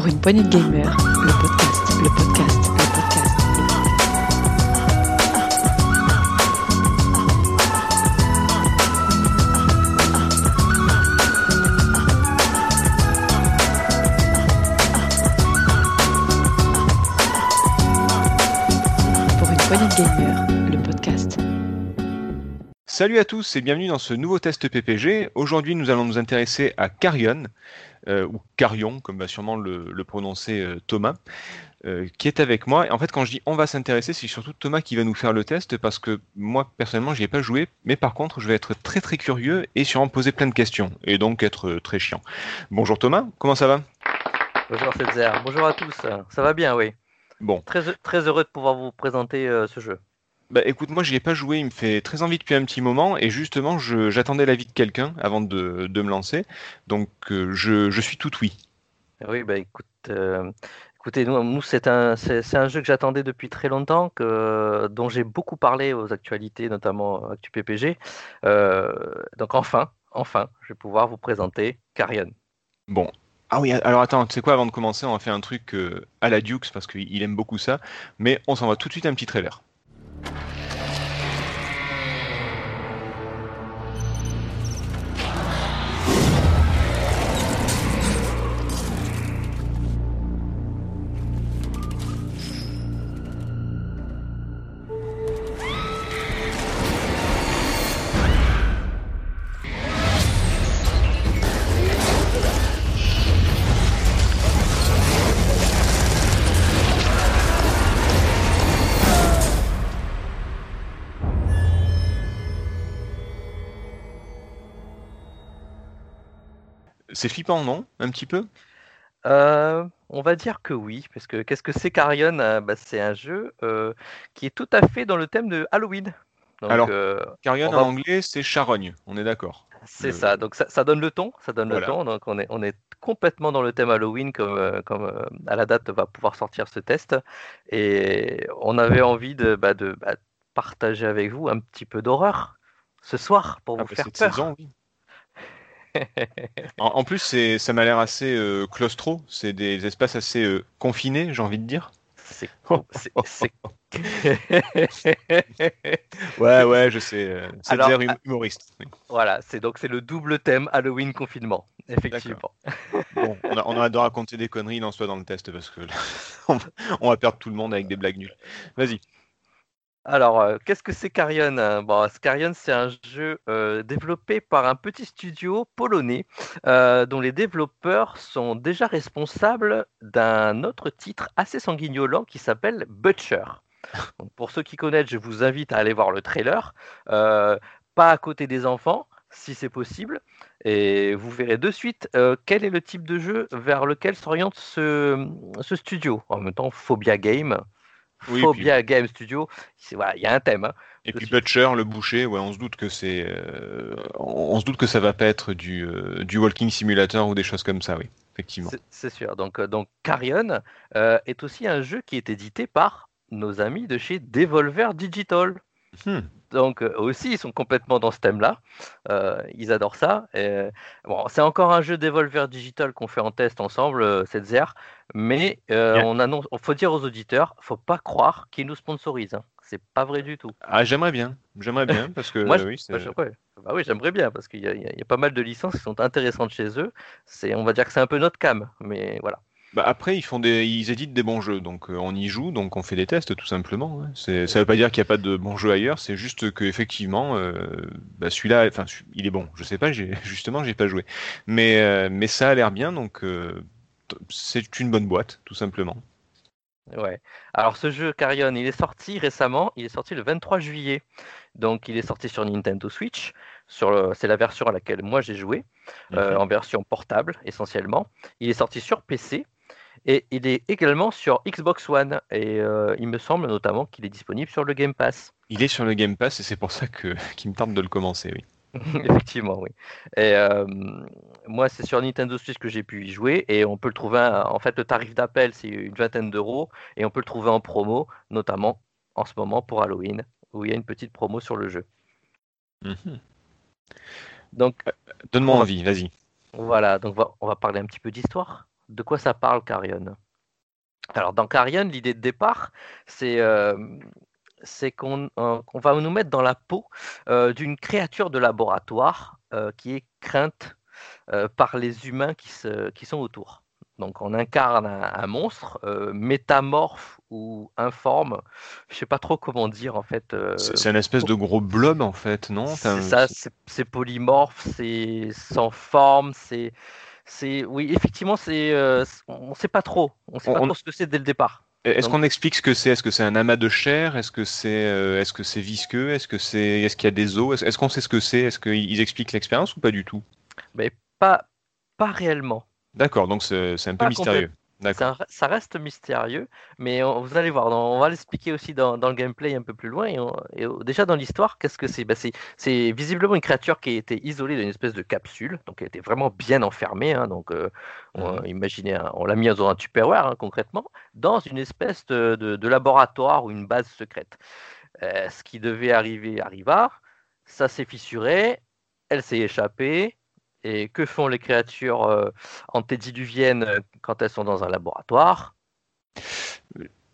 Pour une poignée de gamers, le podcast, le podcast, le podcast. Pour une poignée de gamers, le podcast. Salut à tous et bienvenue dans ce nouveau test PPG. Aujourd'hui, nous allons nous intéresser à Carrion, euh, ou Carion, comme va sûrement le, le prononcer euh, Thomas, euh, qui est avec moi. Et en fait, quand je dis on va s'intéresser, c'est surtout Thomas qui va nous faire le test, parce que moi, personnellement, j'y ai pas joué, mais par contre, je vais être très très curieux et sûrement poser plein de questions, et donc être euh, très chiant. Bonjour Thomas, comment ça va? Bonjour Fetzer, bonjour à tous. Ça va bien, oui. Bon, Très, très heureux de pouvoir vous présenter euh, ce jeu. Bah écoute, moi j'y ai pas joué, il me fait très envie depuis un petit moment, et justement, je- j'attendais l'avis de quelqu'un avant de, de me lancer, donc euh, je, je suis tout oui. Oui, bah écoute, euh, écoutez, nous, nous, c'est un, c'est, c'est un jeu que j'attendais depuis très longtemps, que, dont j'ai beaucoup parlé aux actualités, notamment Actu PPG. Euh, donc enfin, enfin, je vais pouvoir vous présenter Carrion. Bon. Ah oui, alors attends, tu sais quoi, avant de commencer, on va faire un truc euh, à la Dukes parce qu'il aime beaucoup ça, mais on s'en va tout de suite un petit trailer. Thank you. C'est flippant, non? Un petit peu? Euh, on va dire que oui, parce que qu'est-ce que c'est Carrion? Euh, bah, c'est un jeu euh, qui est tout à fait dans le thème de Halloween. Donc, Alors, euh, Carrion en anglais, c'est charogne, on est d'accord. C'est Le- ça, donc ça, ça donne le ton, ça donne Voilà. le ton, donc on est, on est complètement dans le thème Halloween comme, comme à la date va pouvoir sortir ce test, et on avait envie de, bah, de bah, partager avec vous un petit peu d'horreur ce soir pour Ah, vous bah, faire cette peur. saison, oui. En, en plus, c'est, ça m'a l'air assez euh, claustro, c'est des espaces assez euh, confinés, j'ai envie de dire. C'est, c'est, c'est- Ouais, ouais, je sais, euh, c'est Alors, hum- humoriste. oui. voilà, c'est donc c'est le double thème Halloween confinement, effectivement. Bon, on a, on a de raconter des conneries, il en soit dans le test, parce que là, on, va- on va perdre tout le monde avec des blagues nulles. Vas-y. Alors, euh, qu'est-ce que c'est Carrion? hein Bon, Carrion, c'est un jeu euh, développé par un petit studio polonais euh, dont les développeurs sont déjà responsables d'un autre titre assez sanguignolant qui s'appelle Butcher. Pour ceux qui connaissent, je vous invite à aller voir le trailer. Euh, pas à côté des enfants, si c'est possible. Et vous verrez de suite euh, quel est le type de jeu vers lequel s'oriente ce, ce studio. En même temps, Phobia Game. Oui, Phobia Game Studio, voilà, il y a un thème. hein. Et puis Butcher, le boucher, ouais, on se doute que c'est, euh, on, on se doute que ça va pas être du, euh, du walking simulator ou des choses comme ça, oui, effectivement. C'est- C'est sûr. Donc, euh, donc Carrion euh, est aussi un jeu qui est édité par nos amis de chez Devolver Digital. Hmm. Donc, euh, eux aussi, ils sont complètement dans ce thème-là. Euh, ils adorent ça. Et, bon, c'est encore un jeu Devolver Digital qu'on fait en test ensemble, euh, cette ZR. Mais euh, on annonce, faut dire aux auditeurs, faut pas croire qu'ils nous sponsorisent. hein. C'est pas vrai du tout. Ah, j'aimerais bien, j'aimerais bien, parce que Moi, je- oui, c'est- Bah. Bah oui, j'aimerais bien parce qu'il y, a- il y a il y a pas mal de licences qui sont intéressantes chez eux. C'est, on va dire que c'est un peu notre cam, mais voilà. Bah, après, ils font des, ils éditent des bons jeux, donc euh, on y joue, donc on fait des tests tout simplement. hein. Ça veut pas dire qu'il n'y a pas de bons jeux ailleurs, c'est juste que effectivement, euh, bah, celui-là, enfin, il est bon. Je sais pas, justement, j'ai pas joué, mais euh, mais ça a l'air bien, donc c'est une bonne boîte, tout simplement. Ouais. Alors ce jeu Carrion, il est sorti récemment, il est sorti le 23 juillet. Donc il est sorti sur Nintendo Switch, c'est la version à laquelle moi j'ai joué, euh, Mhm. en version portable essentiellement. Il est sorti sur PC et il est également sur Xbox One et euh, il me semble notamment qu'il est disponible sur le Game Pass. Il est sur le Game Pass et c'est pour ça que qu'il me tente de le commencer, oui. Effectivement, oui. Et euh, moi, c'est sur Nintendo Switch que j'ai pu y jouer et on peut le trouver. En fait, le tarif d'appel, c'est une vingtaine d'euros et on peut le trouver en promo, notamment en ce moment pour Halloween, où il y a une petite promo sur le jeu. Mhm. Donc Donne-moi On va- envie, vas-y. voilà, donc on va parler un petit peu d'histoire de quoi ça parle Carrion Alors dans Carrion, l'idée de départ, c'est euh, qu'on euh, qu'on va nous mettre dans la peau euh, d'une créature de laboratoire qui est crainte par les humains qui, se- qui sont autour. Donc on incarne un, un monstre métamorphe ou informe. Je sais pas trop comment dire en fait. euh, C'est c'est un espèce de gros blob en fait, non? Ça, c'est polymorphe, c'est sans forme, c'est, c'est, oui, effectivement, c'est, euh, on sait pas trop, on sait On- pas on- trop ce que c'est dès le départ. Est-ce qu'on explique ce que c'est? Est-ce que c'est un amas de chair? Est-ce que c'est euh, est-ce que c'est visqueux? Est-ce que c'est est-ce qu'il y a des os? Est-ce qu'on sait ce que c'est? Est-ce qu'ils expliquent l'expérience ou pas du tout? Mais pas, pas réellement. D'accord, donc c'est c'est un peu Pas mystérieux. Ça, ça reste mystérieux, mais on- vous allez voir, on va l'expliquer aussi dans, dans le gameplay un peu plus loin. Et, on- et au- déjà dans l'histoire, qu'est-ce que c'est? Ben, c'est C'est visiblement une créature qui a été isolée dans une espèce de capsule, donc elle était vraiment bien enfermée. hein, donc euh, on, Mhm. imaginez, on l'a mis dans un Tupperware hein, concrètement, dans une espèce de, de- de laboratoire ou une base secrète. Euh, ce qui devait arriver arriva, ça s'est fissuré, elle s'est échappée. Et que font les créatures euh, antédiluviennes euh, quand elles sont dans un laboratoire?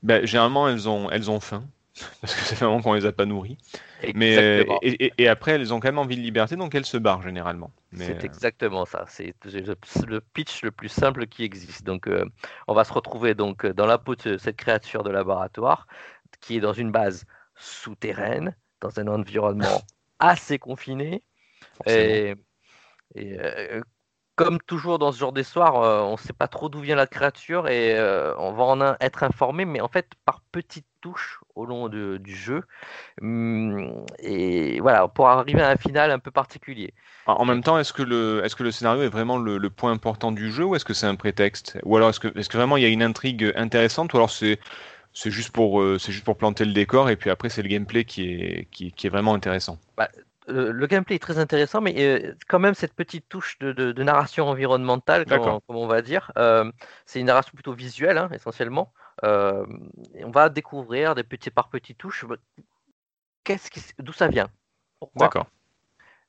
Ben, généralement elles ont elles ont faim parce que fait longtemps qu'on les a pas nourries. Mais et, et- et après elles ont quand même envie de liberté donc elles se barrent généralement. C'est euh, exactement ça. C'est le, pitch le plus simple qui existe. Donc, euh, on va se retrouver donc dans la peau de cette créature de laboratoire qui est dans une base souterraine, dans un environnement assez confiné. forcément. Et, et, euh, comme toujours dans ce genre d'histoire, euh, on ne sait pas trop d'où vient la créature et euh, on va en un- être informé, mais en fait par petites touches au long de- du jeu. Hum, Et voilà, pour arriver à un final un peu particulier. En même temps, est-ce que le, est-ce que le scénario est vraiment le, le point important du jeu ou est-ce que c'est un prétexte? Ou alors est-ce que, est-ce que vraiment il y a une intrigue intéressante ou alors c'est, c'est juste pour, euh, c'est juste pour planter le décor et puis après c'est le gameplay qui est, qui, qui est vraiment intéressant? Le, le gameplay est très intéressant, mais euh, quand même cette petite touche de, de- de narration environnementale, comme, on va dire, euh, c'est une narration plutôt visuelle hein, essentiellement. Euh, et on va découvrir des petits par petites touches. Qu'est-ce qui, d'où ça vient? Pourquoi? D'accord.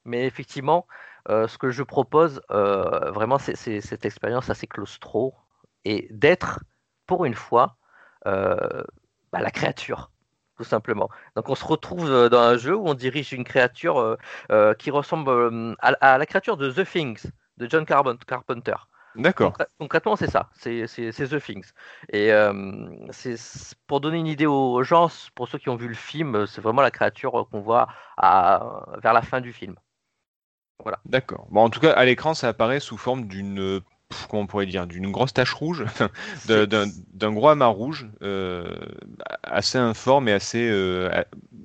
Mais effectivement, ce que je propose vraiment, c'est c'est cette expérience assez claustro et d'être pour une fois bah, la créature tout simplement. Donc on se retrouve euh, dans un jeu où on dirige une créature euh, euh, qui ressemble à, à la créature de The Things de John Carpent- Carpenter. D'accord. Concrè- Concrètement, c'est ça, c'est The Things. Et euh, c'est pour donner une idée aux gens, pour ceux qui ont vu le film, c'est vraiment la créature qu'on voit à- vers la fin du film. D'accord. Bon, en tout cas, à l'écran, ça apparaît sous forme d'une, pff, comment on pourrait dire, d'une grosse tache rouge, d'un, gros amas rouge, euh, assez informe et assez, euh,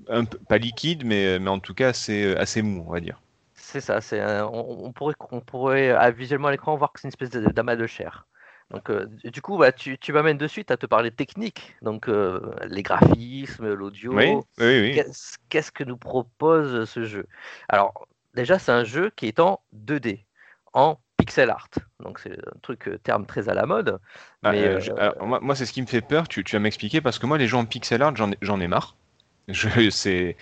un pas liquide, mais, mais en tout cas assez, euh, assez mou, on va dire. C'est ça, c'est un- on, on pourrait, on pourrait à- visuellement à l'écran voir que c'est une espèce d'amas de chair. Donc, euh, du coup, bah, tu, tu m'amènes de suite à te parler technique, donc euh, les graphismes, l'audio. Oui, oui, oui. Qu'est-ce qu'est-ce que nous propose ce jeu? Alors, déjà, c'est un jeu qui est en 2D, en pixel art. Donc, c'est un truc, euh, terme très à la mode. Ah, mais, euh, euh, je- alors, moi, moi, c'est ce qui me fait peur. Tu, tu vas m'expliquer parce que moi, les jeux en pixel art, j'en ai, marre. Je, c'est,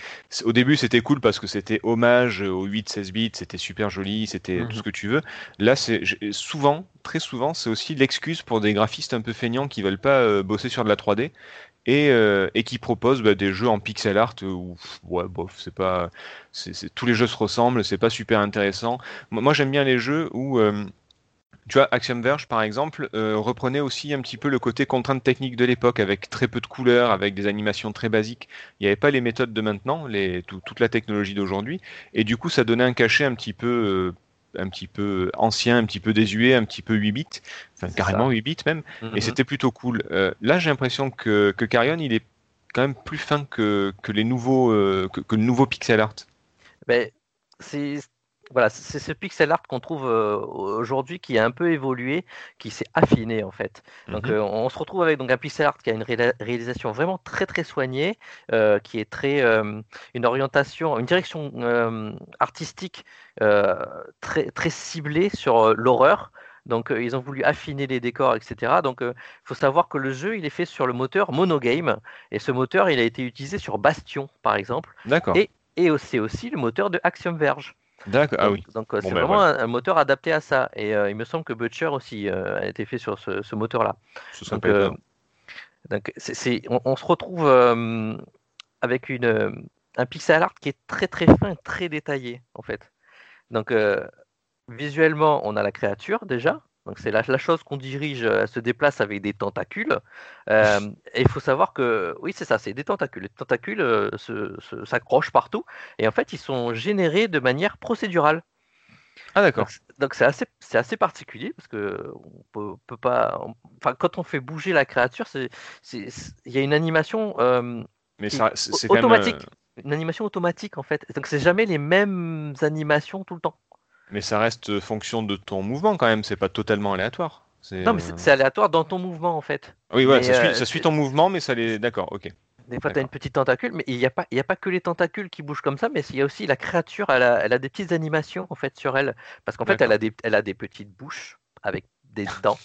au début, c'était cool parce que c'était hommage aux 8-16 bits, c'était super joli, c'était Mhm. tout ce que tu veux. Là, c'est souvent, très souvent, c'est aussi l'excuse pour des graphistes un peu feignants qui veulent pas euh, bosser sur de la 3D et, euh, et qui proposent bah, des jeux en pixel art où, bof, c'est pas, tous les jeux se ressemblent, c'est pas super intéressant. Moi, j'aime bien les jeux où euh, tu vois, Axiom Verge, par exemple, euh, reprenait aussi un petit peu le côté contrainte technique de l'époque, avec très peu de couleurs, avec des animations très basiques. Il n'y avait pas les méthodes de maintenant, toute la technologie d'aujourd'hui, et du coup, ça donnait un cachet un petit peu, un petit peu ancien, un petit peu désuet, un petit peu 8 bits, enfin carrément ça. 8 bits même, Mhm. et c'était plutôt cool. Euh, là, j'ai l'impression que, que Carrion, il est quand même plus fin que, que les nouveaux, euh, que, que le nouveau pixel art. Ben, c'est voilà, c'est ce pixel art qu'on trouve euh, aujourd'hui qui a un peu évolué, qui s'est affiné en fait. Donc Mhm. euh, on se retrouve avec donc un pixel art qui a une réalisation vraiment très très soignée, euh, qui est très euh, une orientation, une direction artistique très très ciblée sur l'horreur. Donc euh, ils ont voulu affiner les décors, etc. Donc il faut savoir que le jeu il est fait sur le moteur Monogame et ce moteur il a été utilisé sur Bastion par exemple D'accord. Et- et c'est aussi le moteur de Axiom Verge. D'accord. Ah Donc, oui. donc, euh, Bon, c'est ben, vraiment voilà. un, un moteur adapté à ça. Et euh, il me semble que Butcher aussi euh, a été fait sur ce, ce moteur-là. Ce Donc, on, on se retrouve avec une, un pixel art qui est très très fin, très détaillé en fait. Donc visuellement, on a la créature déjà. Donc c'est la, la chose qu'on dirige, elle se déplace avec des tentacules. Euh, et il faut savoir que, oui c'est ça, c'est des tentacules. Les tentacules euh, s'accrochent partout. Et en fait, ils sont générés de manière procédurale. Ah d'accord. Donc, c'est- assez, c'est assez particulier parce que on peut, peut pas. Enfin, quand on fait bouger la créature, c'est, il y a une animation, euh, Mais c'est même. automatique. euh, une animation automatique en fait. Donc c'est jamais les mêmes animations tout le temps. Mais ça reste fonction de ton mouvement quand même. C'est pas totalement aléatoire. Non, mais c'est, aléatoire dans ton mouvement en fait. Oui, mais, ça, suit, euh, ça suit c'est- ton mouvement, mais ça les. D'accord. Ok. Des fois, tu as une petite tentacule, mais il n'y a, pas- y a pas que les tentacules qui bougent comme ça, mais il y a aussi la créature, elle a, elle a des petites animations en fait sur elle. Parce qu'en fait, elle a, des, elle a des petites bouches avec des dents.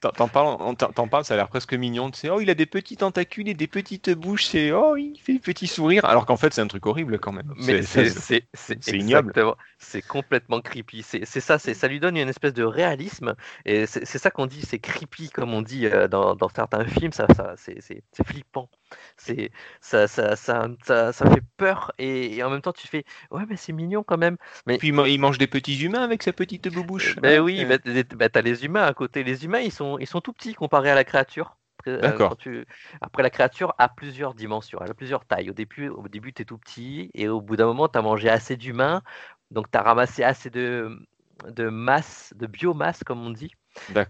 T'en parles, ça a l'air presque mignon. Sais, oh, il a des petits tentacules et des petites bouches. C'est oh, il fait des petits sourires. Alors qu'en fait, c'est un truc horrible quand même. Mais C'est- c'est c'est- c'est- c'est c'est ignoble. c'est complètement creepy. C'est c'est ça, c'est ça lui donne une espèce de réalisme et c'est c'est ça qu'on dit, c'est creepy comme on dit euh, dans, dans certains films. Ça, ça c'est c'est- c'est flippant. C'est ça, ça, ça, ça, ça fait peur et, et en même temps tu fais ouais mais c'est mignon quand même. Et puis il man- il mange des petits humains avec sa petite bouche. Ben Hein, oui, euh, t'es- bah, t'as les humains à côté. Les humains ils sont ils sont tout petits comparés à la créature. Après, euh, D'accord. tu- Après, la créature a plusieurs dimensions, elle a plusieurs tailles. Au début, au début tu es tout petit, et au bout d'un moment, tu as mangé assez d'humains, donc tu as ramassé assez de, de masse, de biomasse, comme on dit,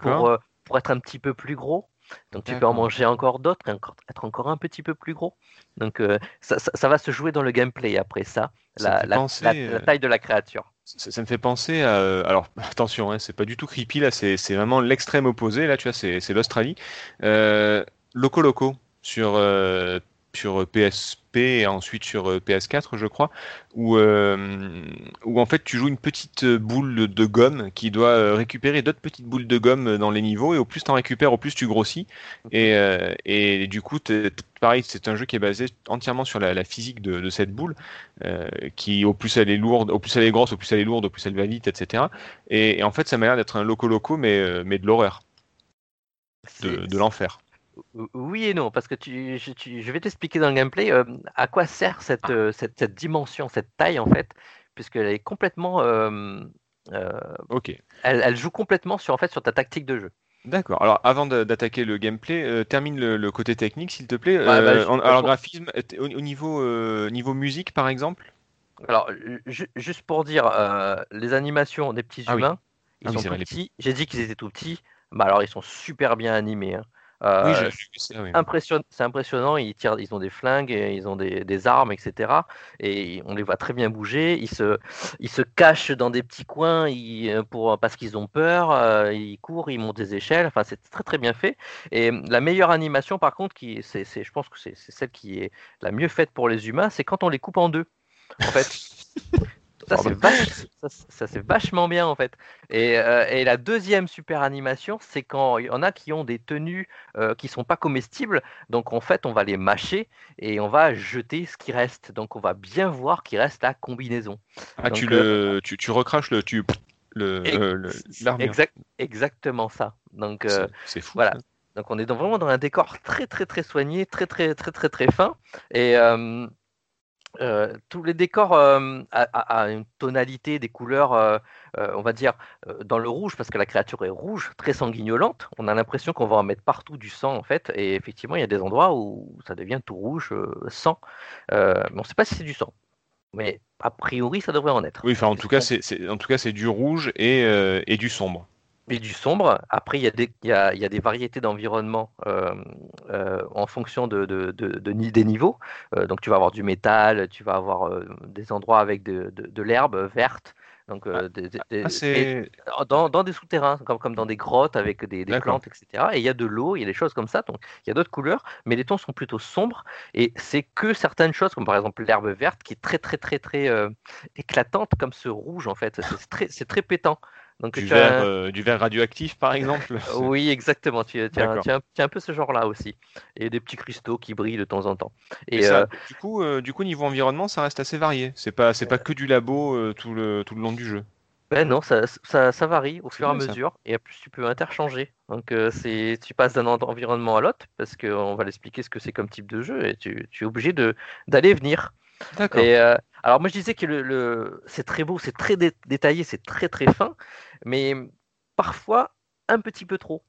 pour, euh, pour être un petit peu plus gros. Donc tu peux en manger encore d'autres et encore, être encore un petit peu plus gros. Donc euh, ça, ça- ça va se jouer dans le gameplay après ça, Ça me la, fait la- penser, la- la taille de la créature. Ça, me fait penser à. euh, Alors, attention, hein, c'est pas du tout creepy là, c'est vraiment l'extrême opposé. Là, tu vois, c'est c'est l'Australie. Euh, Loco Loco sur, euh, sur PSP et ensuite sur euh, PS4, je crois, où, euh, où en fait tu joues une petite boule de- gomme qui doit euh, récupérer d'autres petites boules de gomme dans les niveaux, et au plus tu en récupères, au plus tu grossis. Et, euh, et du coup, pareil, c'est un jeu qui est basé entièrement sur la, la physique de, de cette boule euh, qui au plus elle est lourde, au plus elle est grosse, au plus elle est lourde, au plus elle va vite, etc. Et, et en fait, ça m'a l'air d'être un loco loco, mais, euh, mais de l'horreur, de l'enfer. Oui et non, parce que tu, je, tu- je vais t'expliquer dans le gameplay euh, à quoi sert cette, euh, cette, cette dimension, cette taille en fait, puisqu'elle est complètement, euh, Ok, elle, elle joue complètement sur en fait sur ta tactique de jeu. d'accord. Alors, avant d'attaquer le gameplay, euh, termine le, le côté technique, s'il te plaît. Ouais, bah, je- en- alors, pour- graphisme, au, au niveau, euh, niveau musique, par exemple? Alors ju- juste pour dire, les animations des petits Ah oui. humains, ils Ah oui, sont tout les- petits. J'ai dit qu'ils étaient tout petits, bah alors ils sont super bien animés. hein. Euh, oui, oui. c'est impressionnant, ils tirent, ils ont des flingues, et ils ont des, des armes, etc. Et on les voit très bien bouger. Ils se, ils se cachent dans des petits coins ils- euh, pour, parce qu'ils ont peur. euh, ils courent, ils montent des échelles. Enfin, c'est très très bien fait. Et la meilleure animation, par contre, qui, c'est, je pense que c'est, c'est celle qui est la mieux faite pour les humains, c'est quand on les coupe en deux. En fait. Ça c'est, ça, ça, vachement bien en fait. Et, euh, et la deuxième super animation, c'est quand il y en a qui ont des tenues euh, qui sont pas comestibles. Donc en fait, on va les mâcher et on va jeter ce qui reste. Donc on va bien voir qu'il reste la combinaison. Ah, tu, le, tu, tu recraches le, tu, le, Ex- euh, le- l'armure. Exact, exactement ça. Donc euh, C'est- fou. voilà. Donc on est dans- vraiment dans un décor très très très soigné, très très très très très fin. Et euh, euh, tous les décors euh, a, une tonalité, des couleurs, euh, euh, on va dire, dans le rouge, parce que la créature est rouge, très sanguignolante. On a l'impression qu'on va en mettre partout du sang, en fait. Et effectivement, il y a des endroits où ça devient tout rouge, sang. Mais on ne sait pas si c'est du sang. Mais a priori, ça devrait en être. Oui, enfin, en tout cas, c'est c'est- en tout cas, c'est du rouge et, et du sombre. Et du sombre. Après, il y a des, il y a, il y a des variétés d'environnement euh, euh, en fonction de, de, de- de ni- des niveaux. Euh, donc, tu vas avoir du métal, tu vas avoir des endroits avec de, l'herbe verte. Donc, des- des- Ah, dans, dans des souterrains, comme, comme dans des grottes avec des, plantes, etc. Et il y a de l'eau, il y a des choses comme ça. Donc, il y a d'autres couleurs, mais les tons sont plutôt sombres. Et c'est que certaines choses, comme par exemple l'herbe verte, qui est très, très, très, très éclatante, comme ce rouge, en fait. C'est très, c'est très pétant. Donc Du verre, un- euh, du verre radioactif, par exemple. Oui, exactement. Tu, tu as, D'accord. tu as un, tu as un peu ce genre-là aussi. Et des petits cristaux qui brillent de temps en temps. Et Et ça, euh, du coup, euh, du coup, niveau environnement, ça reste assez varié. C'est pas, c'est pas que du labo euh, tout le, tout le long du jeu. ben non, ça, ça, ça varie au fur et à ça. mesure. Et en plus, tu peux interchanger. Donc, euh, c'est, tu passes d'un en- environnement à l'autre parce qu'on va l'expliquer ce que c'est comme type de jeu. Et tu, tu es obligé de, d'aller venir. D'accord. Et euh, alors moi je disais que le, le- c'est très beau, c'est très dé- détaillé, c'est très très fin, mais parfois un petit peu trop.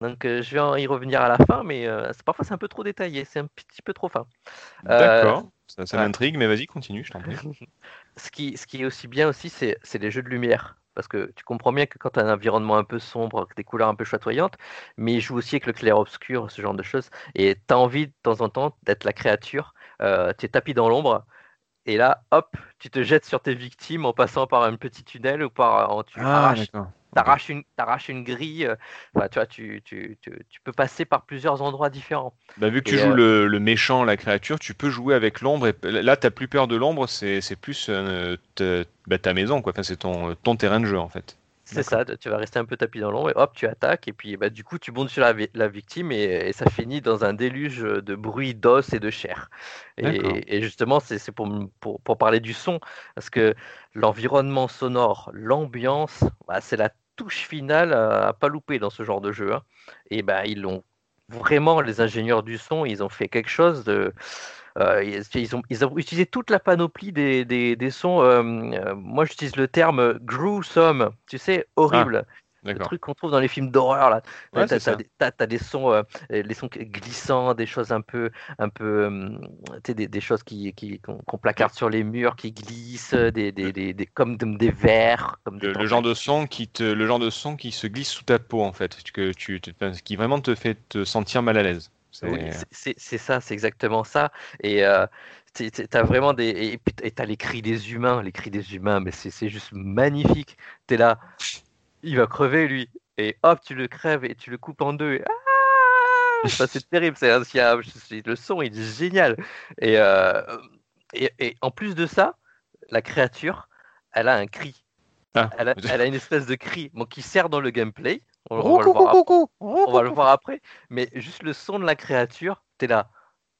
Donc euh, je vais y revenir à la fin, mais euh, c'est- parfois c'est un peu trop détaillé, c'est un petit peu trop fin. D'accord. Ça, ça ouais. m'intrigue, mais vas-y, continue, je t'en prie. Ce qui, ce qui est aussi bien aussi, c'est c'est les jeux de lumière. Parce que tu comprends bien que quand tu as un environnement un peu sombre, des couleurs un peu chatoyantes, mais il joue aussi avec le clair-obscur, ce genre de choses. Et tu as envie de temps en temps d'être la créature, euh, tu es tapis dans l'ombre, et là, hop, tu te jettes sur tes victimes en passant par un petit tunnel ou par. en- tu Ah, arraches, d'accord. t'arraches une, t'arraches une grille. euh, Enfin, tu vois, tu, tu, tu, tu peux passer par plusieurs endroits différents. Bah, vu que tu joues euh, le, le méchant, la créature, tu peux jouer avec l'ombre. Et là, t'as plus peur de l'ombre, c'est c'est plus euh, ta, bah, ta maison, quoi. Enfin, c'est ton, ton terrain de jeu, en fait. C'est ça, tu vas rester un peu tapis dans l'ombre et hop, tu attaques. Et puis, bah, du coup, tu montes sur la, vi- la victime et, et ça finit dans un déluge de bruit d'os et de chair. Et, et justement, c'est pour, m- pour, pour parler du son, parce que l'environnement sonore, l'ambiance, bah, c'est la touche finale à, à pas louper dans ce genre de jeu. hein. Et bah, ils l'ont vraiment, les ingénieurs du son, ils ont fait quelque chose de. Euh, ils, ils ont, ils ont utilisé toute la panoplie des, des, des sons. euh, euh, moi, j'utilise le terme gruesome, tu sais, horrible. Le D'accord. truc qu'on trouve dans les films d'horreur là. Ouais, t'as, des, t'as- t'as des sons, euh, les sons glissants, des choses un peu, un peu, hum, des, des choses qui, qui qu'on, qu'on placarde sur les murs, qui glissent, des, des, comme de- des verres, comme Le, le genre de son qui te, le genre de son qui se glisse sous ta peau, en fait, que tu, qui vraiment te fait te sentir mal à l'aise. C'est- Oui, ça, c'est exactement ça. Et euh, tu as vraiment des, et et t'as les cris des humains, les cris des humains, mais c'est, juste magnifique. T'es là, il va crever lui, et hop, tu le crèves et tu le coupes en deux. et ah Enfin, c'est terrible, c'est, le son il est génial. Et, euh, et, et en plus de ça, la créature, elle a un cri. Ah. Elle a, elle a une espèce de cri bon, qui sert dans le gameplay. On, on va le voir ap- on va le voir après. Mais juste le son de la créature, t'es là.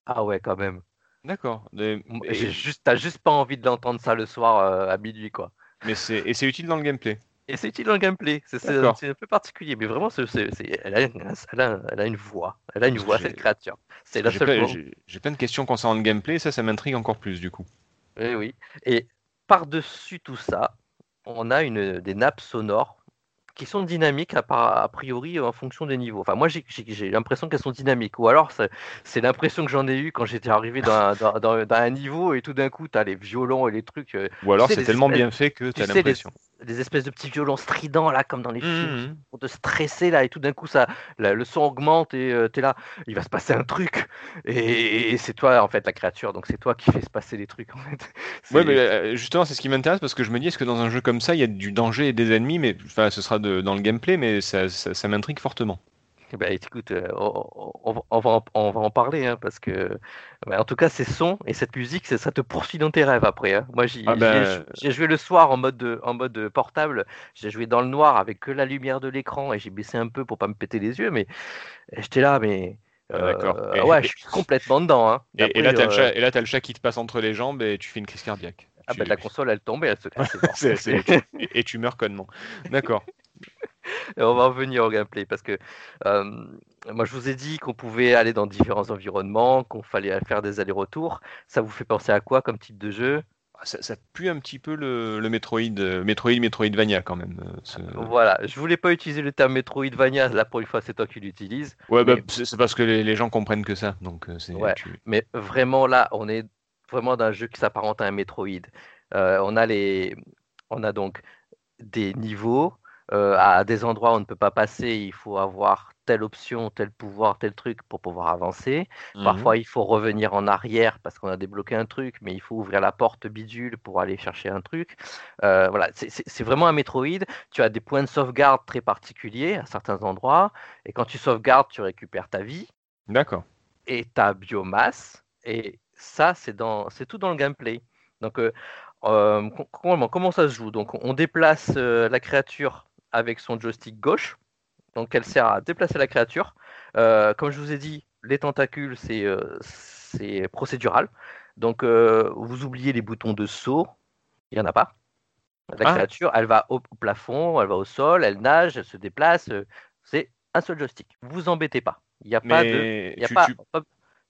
Ah ouais, quand même. D'accord. Et- juste, t'as juste pas envie de l'entendre ça le soir euh, à minuit, quoi. Mais c'est et c'est utile dans le gameplay. Et c'est utile dans le gameplay. C'est un peu particulier, mais vraiment, c'est- elle, a, une- elle, a, elle a une voix. Elle a une Parce voix, cette créature. C'est la J'ai seule j'ai- plein de questions concernant le gameplay, et ça, ça m'intrigue encore plus, du coup. Oui, oui. Et par-dessus tout ça, on a une, des nappes sonores qui sont dynamiques a priori en fonction des niveaux. Enfin, moi, j'ai- l'impression qu'elles sont dynamiques. Ou alors, c'est l'impression que j'en ai eu quand j'étais arrivé dans, un- dans, dans- dans un niveau et tout d'un coup, tu as les violons et les trucs. euh, Ou alors c'est tellement bien fait que tu as l'impression. Des espèces de petits violons stridents, là, comme dans les films, Mhm. pour te stresser, là, et tout d'un coup, ça, le son augmente et tu es là, il va se passer un truc. Et, et c'est toi, en fait, la créature. Donc, c'est toi qui fais se passer les trucs, en fait. Ouais, mais euh, justement, c'est ce qui m'intéresse parce que je me dis, est-ce que dans un jeu comme ça, il y a du danger et des ennemis, mais enfin, ce sera de- dans le gameplay, mais ça, ça, ça m'intrigue fortement. Ben, écoute, euh, on, on- on va en, on va en parler, hein, parce que, ben, en tout cas, ces sons et cette musique, ça, te poursuit dans tes rêves après. hein. Moi, Ah ben, ai- j'ai joué le soir en mode, de- en mode portable. J'ai joué dans le noir avec que la lumière de l'écran et j'ai baissé un peu pour pas me péter les yeux, mais j'étais là, mais. Ah, euh, Et- ouais, et- je suis complètement dedans. hein. Et, et là, t'as le euh, le chat qui te passe entre les jambes et tu fais une crise cardiaque. ah Tu- ben, la console, elle tombe et elle se casse. et tu meurs connement. D'accord. Et on va revenir au gameplay parce que euh, moi je vous ai dit qu'on pouvait aller dans différents environnements, qu'on fallait faire des allers-retours. Ça vous fait penser à quoi comme type de jeu? Ah, Ça, ça pue un petit peu le, le Metroid, euh, Metroid, Metroidvania quand même. euh, ce- Voilà, je voulais pas utiliser le terme Metroidvania, là pour une fois c'est toi qui l'utilises, Ouais, bah, mais- c'est c'est parce que les, les gens comprennent que ça. Donc, euh, c'est. Ouais. tu- mais vraiment là on est vraiment dans un jeu qui s'apparente à un Metroid. Euh, on a les, on a donc des niveaux. Euh, à des endroits où on ne peut pas passer, il faut avoir telle option, tel pouvoir, tel truc pour pouvoir avancer. Mhm. Parfois, il faut revenir en arrière parce qu'on a débloqué un truc, mais il faut ouvrir la porte bidule pour aller chercher un truc. Euh, voilà, c'est- vraiment un Metroid. Tu as des points de sauvegarde très particuliers à certains endroits, et quand tu sauvegardes, tu récupères ta vie D'accord. et ta biomasse, et ça, c'est dans, c'est tout dans le gameplay. Donc, euh, euh, com- comment, comment ça se joue? Donc, on déplace la créature avec son joystick gauche. Donc elle sert à déplacer la créature. Euh, comme je vous ai dit, les tentacules, c'est euh, c'est procédural. Donc euh, vous oubliez les boutons de saut, il n'y en a pas. La Ah. créature, elle va au plafond, elle va au sol, elle nage, elle se déplace. euh, C'est un seul joystick. Vous embêtez pas. Il n'y a pas de, y a tu, pas, tu- pas,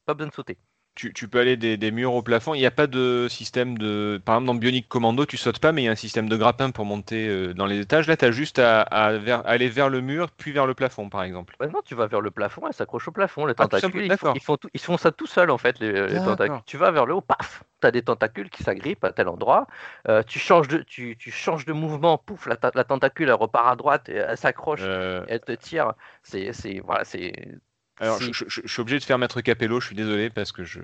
pas besoin de sauter. Tu- tu peux aller des, des murs au plafond. Il n'y a pas de système de. Par exemple, dans Bionic Commando, tu sautes pas, mais il y a un système de grappin pour monter euh, dans les étages. Là, tu as juste à, aller vers le mur, puis vers le plafond, par exemple. Non, tu vas vers le plafond, elle s'accroche au plafond. Les Ah, tentacules, ils, font, d'accord. ils, font tout- ils font ça tout seuls en fait, les, tentacules. Tu vas vers le haut, paf, tu as des tentacules qui s'agrippent à tel endroit. Euh, tu, changes de, tu, tu changes de mouvement, pouf, la, ta- la tentacule elle repart à droite, et elle s'accroche, Euh, elle te tire. C'est, c'est, voilà, c'est. Alors, je, je- je suis obligé de faire Maître Capello, je suis désolé, parce que je,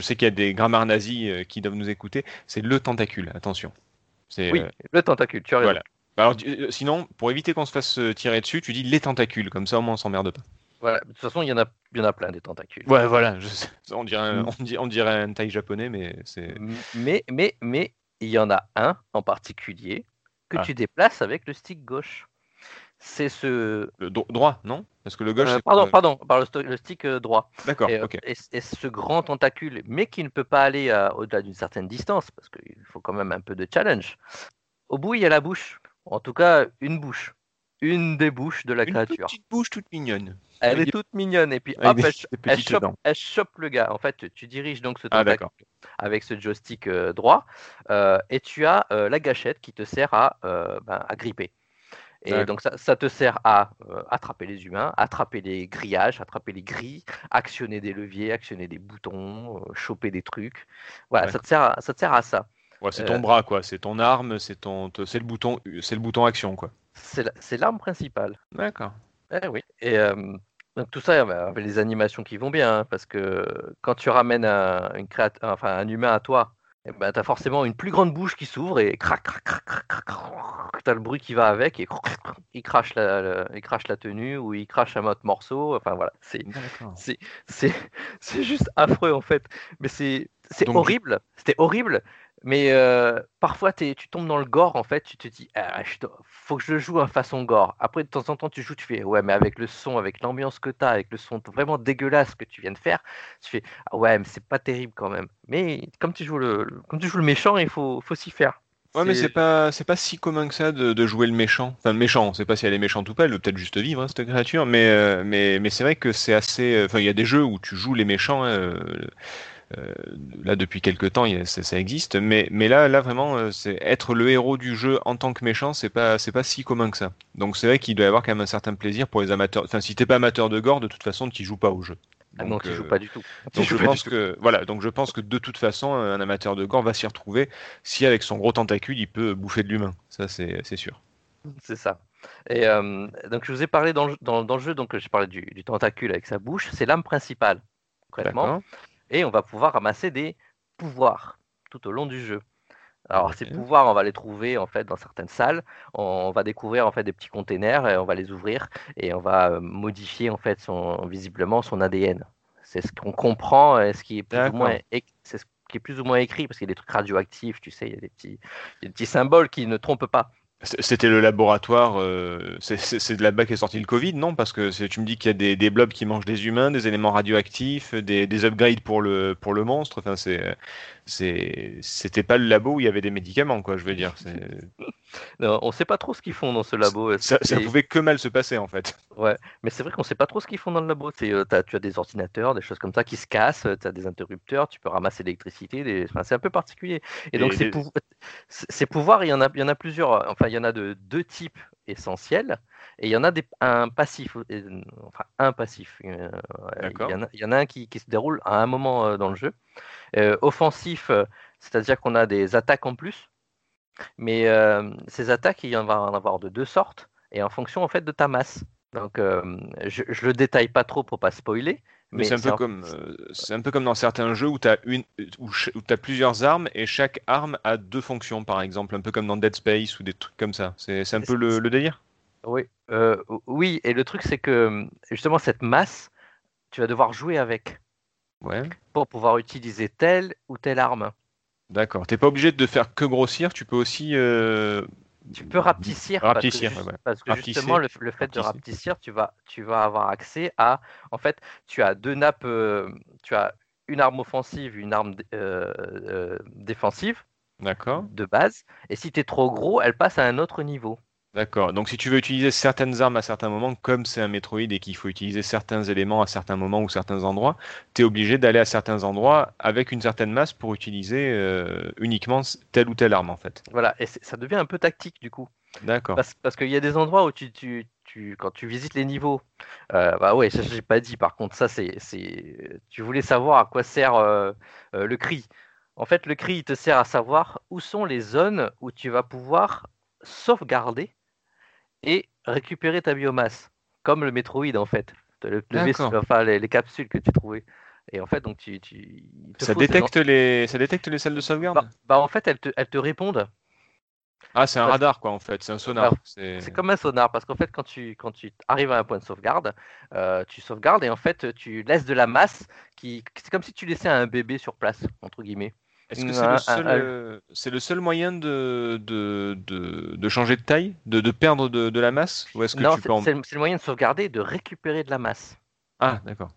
sais qu'il y a des grammaires nazis euh, qui doivent nous écouter. C'est le tentacule, attention. Oui, euh, le tentacule, tu as raison. voilà. Bah Alors, tu- euh, sinon, pour éviter qu'on se fasse tirer dessus, tu dis les tentacules, comme ça au moins on s'emmerde pas. Voilà. De toute façon, il y en a, il y en a plein des tentacules. Ouais, voilà, on, dirait un, Mm. on, dirait, on dirait un taille japonais, mais c'est. M- Mais, mais, mais, il y en a un en particulier que Ah. tu déplaces avec le stick gauche. C'est ce. Le dro- droit, non? Parce que le gauche, euh, pardon, pardon, par le, stick euh, droit. D'accord, Et, euh, ok. et- et ce grand tentacule, mais qui ne peut pas aller au-delà d'une certaine distance, parce qu'il faut quand même un peu de challenge. Au bout, il y a la bouche. En tout cas, une bouche. Une des bouches de la Une créature. petite bouche toute mignonne. Elle est toute mignonne. Et puis, hop, elle, chope, dents. elle chope le gars. En fait, tu- tu diriges donc ce Ah, tentacule avec ce joystick euh, droit. et tu as la gâchette qui te sert à, ben, à gripper. Et donc ça, ça te sert à euh, attraper les humains, attraper les grillages, attraper les grilles, actionner des leviers, actionner des boutons, euh, choper des trucs. Voilà, ça te, sert à, ça te sert à ça. Ouais, c'est Euh, ton bras, quoi. C'est ton arme, c'est ton, c'est le bouton, c'est le bouton action, quoi. C'est la- c'est l'arme principale. D'accord. Eh oui. Et euh, donc tout ça bah, avec les animations qui vont bien, hein, parce que quand tu ramènes un, une créat- enfin, un humain à toi, eh ben, tu as forcément une plus grande bouche qui s'ouvre et crac, crac, crac, crac, crac, crac, tu as le bruit qui va avec et il crache la, le- il crache la tenue ou il crache un autre morceau. Enfin voilà, c'est D'accord. c'est c'est c'est juste affreux en fait. Mais c'est c'est Donc, horrible. C'était horrible. Mais euh, parfois tu tombes dans le gore en fait. Tu te dis ah, je faut que je joue en façon gore. Après de temps en temps tu joues, tu fais ouais mais avec le son, avec l'ambiance que t'as, avec le son vraiment dégueulasse que tu viens de faire, tu fais ah ouais mais c'est pas terrible quand même. Mais comme tu joues le le- comme tu joues le méchant, il faut faut s'y faire. Ouais, mais c'est pas, c'est pas si commun que ça de, de jouer le méchant. Enfin, le méchant, on sait pas si elle est méchante ou pas, elle veut peut-être juste vivre, hein, cette créature, mais, euh, mais, mais c'est vrai que c'est assez. euh, Enfin, il y a des jeux où tu joues les méchants, hein, euh, là, depuis quelques temps, il y a- ça, ça existe, mais, mais là, là, vraiment, euh, c'est être le héros du jeu en tant que méchant, c'est pas, c'est pas si commun que ça. Donc, c'est vrai qu'il doit y avoir quand même un certain plaisir pour les amateurs. Enfin, si t'es pas amateur de gore, de toute façon, tu joues pas au jeu. Ah non, Donc, tu euh, joues pas du tout. Donc je pense que voilà, donc je pense que de toute façon un amateur de gore va s'y retrouver si avec son gros tentacule il peut bouffer de l'humain. Ça c'est sûr. C'est ça. Et euh, donc je vous ai parlé dans, le- dans, dans le jeu, donc j'ai parlé du, du tentacule avec sa bouche, c'est l'arme principale, concrètement. Et on va pouvoir ramasser des pouvoirs tout au long du jeu. Alors ces pouvoirs, on va les trouver en fait dans certaines salles. On va découvrir en fait des petits containers et on va les ouvrir et on va euh, modifier en fait son, visiblement son ADN. C'est ce qu'on comprend, et ce qui est plus ou moins, éc- c'est ce qui est plus ou moins écrit parce qu'il y a des trucs radioactifs, tu sais, il y a des petits, il y a des petits symboles qui ne trompent pas. C'était le laboratoire. euh, c'est- de là-bas qu'est sorti le Covid, non? Parce que tu me dis qu'il y a des, des blobs qui mangent des humains, des éléments radioactifs, des, des upgrades pour le pour le monstre. Enfin c'est c'est c'était pas le labo où il y avait des médicaments quoi. Je veux dire. Non, on ne sait pas trop ce qu'ils font dans ce labo. Ça, ça pouvait que mal se passer en fait. Mais c'est vrai qu'on sait pas trop ce qu'ils font dans le labo. Euh, tu as des ordinateurs, des choses comme ça qui se cassent, tu as des interrupteurs, tu peux ramasser l'électricité. Des... enfin, c'est un peu particulier. Et donc, Et les- ces pouvoirs, il y, en a, il y en a plusieurs. Enfin, il y en a de deux types essentiels et il y en a des, un passif. Enfin, un passif. euh. Il y, en a, il y en a un qui, qui se déroule à un moment euh, dans le jeu. Euh, offensif, c'est-à-dire qu'on a des attaques en plus. Mais ces attaques, il y en va en avoir de deux sortes et en fonction en fait de ta masse. Donc, je, je le détaille pas trop pour pas spoiler. Mais, c'est un peu en- comme euh, c'est un peu comme dans certains jeux où tu as une où, plusieurs armes et chaque arme a deux fonctions par exemple, un peu comme dans Dead Space ou des trucs comme ça. C'est c'est un peu le, le délire? Oui, euh, oui, et le truc c'est que justement cette masse, tu vas devoir jouer avec Ouais. pour pouvoir utiliser telle ou telle arme. D'accord. T'es pas obligé de faire que grossir, tu peux aussi euh, Tu peux rapetissir. Rapetissir, parce que, ouais, ouais. parce que Rapetisser, justement, le, le fait de rapetissir, tu vas, tu vas avoir accès à. En fait, tu as deux nappes. euh, tu as une arme offensive, une arme euh, euh, défensive D'accord. de base. Et si tu es trop gros, elle passe à un autre niveau. D'accord. Donc si tu veux utiliser certaines armes à certains moments, comme c'est un Metroid et qu'il faut utiliser certains éléments à certains moments ou certains endroits, tu es obligé d'aller à certains endroits avec une certaine masse pour utiliser euh, uniquement telle ou telle arme en fait. Voilà. Et ça devient un peu tactique du coup. D'accord. Parce, parce qu'il y a des endroits où tu, tu, tu- quand tu visites les niveaux, euh, bah ouais, ça j'ai pas dit. Par contre, ça c'est, c'est, tu voulais savoir à quoi sert euh, le cri. En fait, le cri il te sert à savoir où sont les zones où tu vas pouvoir sauvegarder et récupérer ta biomasse, comme le Metroid en fait, le, le vaisseau- D'accord. enfin les, les capsules que tu trouvais. Et en fait, donc tu, Ça détecte les, ça détecte les salles de sauvegarde? Bah, bah, en fait, elles te, elles te répondent. Ah, c'est un radar quoi en fait, c'est un sonar. C'est C'est comme un sonar parce qu'en fait, quand tu, quand tu arrives à un point de sauvegarde, euh, tu sauvegardes et en fait, tu laisses de la masse qui. C'est comme si tu laissais un bébé sur place, entre guillemets. Est-ce que c'est le seul, euh, c'est le seul moyen de, de, de, de changer de taille, de, de perdre de, de la masse Ou est-ce que Non, tu c'est peux en... c'est le c'est le moyen de sauvegarder et de récupérer de la masse. Ah, d'accord.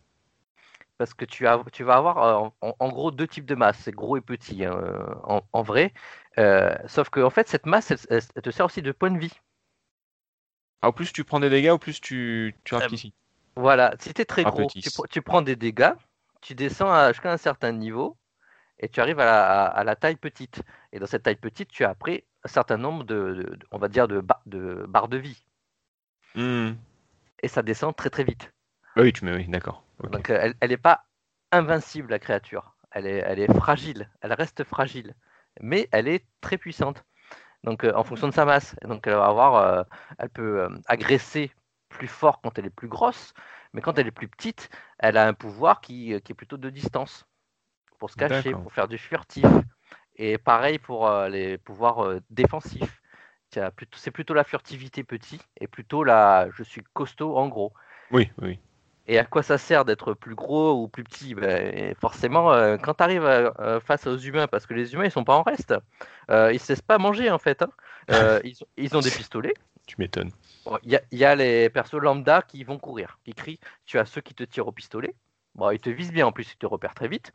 Parce que tu, as, tu vas avoir euh, en, en gros deux types de masse, c'est gros et petit hein, euh, en, en vrai. Euh, sauf que en fait, cette masse, elle, elle- elle te sert aussi de point de vie. Ah, au plus tu prends des dégâts, au plus tu, tu Euh, rapetisses. Voilà, si tu es très Ah, gros, petit. tu, pr- tu prends des dégâts, tu descends à- jusqu'à un certain niveau et tu arrives à la, à- à la taille petite. Et dans cette taille petite, tu as après un certain nombre de, on va dire, de, ba- de barres de vie. Hmm. Et ça descend très très vite. Ah oui, tu mets, oui, d'accord. Donc euh, elle n'est pas invincible, la créature. Elle est, elle est fragile, elle reste fragile. Mais elle est très puissante. Donc euh, en fonction de sa masse. Donc elle va avoir, euh, elle peut euh, agresser plus fort quand elle est plus grosse, mais quand elle est plus petite, elle a un pouvoir qui, qui est plutôt de distance. Pour se cacher, pour faire du furtif. Et pareil pour euh, les pouvoirs euh, défensifs. C'est plutôt la furtivité petit et plutôt la je suis costaud en gros. Oui, oui. Et à quoi ça sert d'être plus gros ou plus petit? Ben, Forcément, euh, quand tu arrives face aux humains, parce que les humains ils sont pas en reste, euh, ils ne se laissent pas manger en fait. hein. Ils, ont- ils ont des pistolets. Tu m'étonnes. Bon, Il y, y a les persos lambda qui vont courir, qui crient. Tu as ceux qui te tirent au pistolet. Bon, ils te visent bien en plus, ils te repèrent très vite.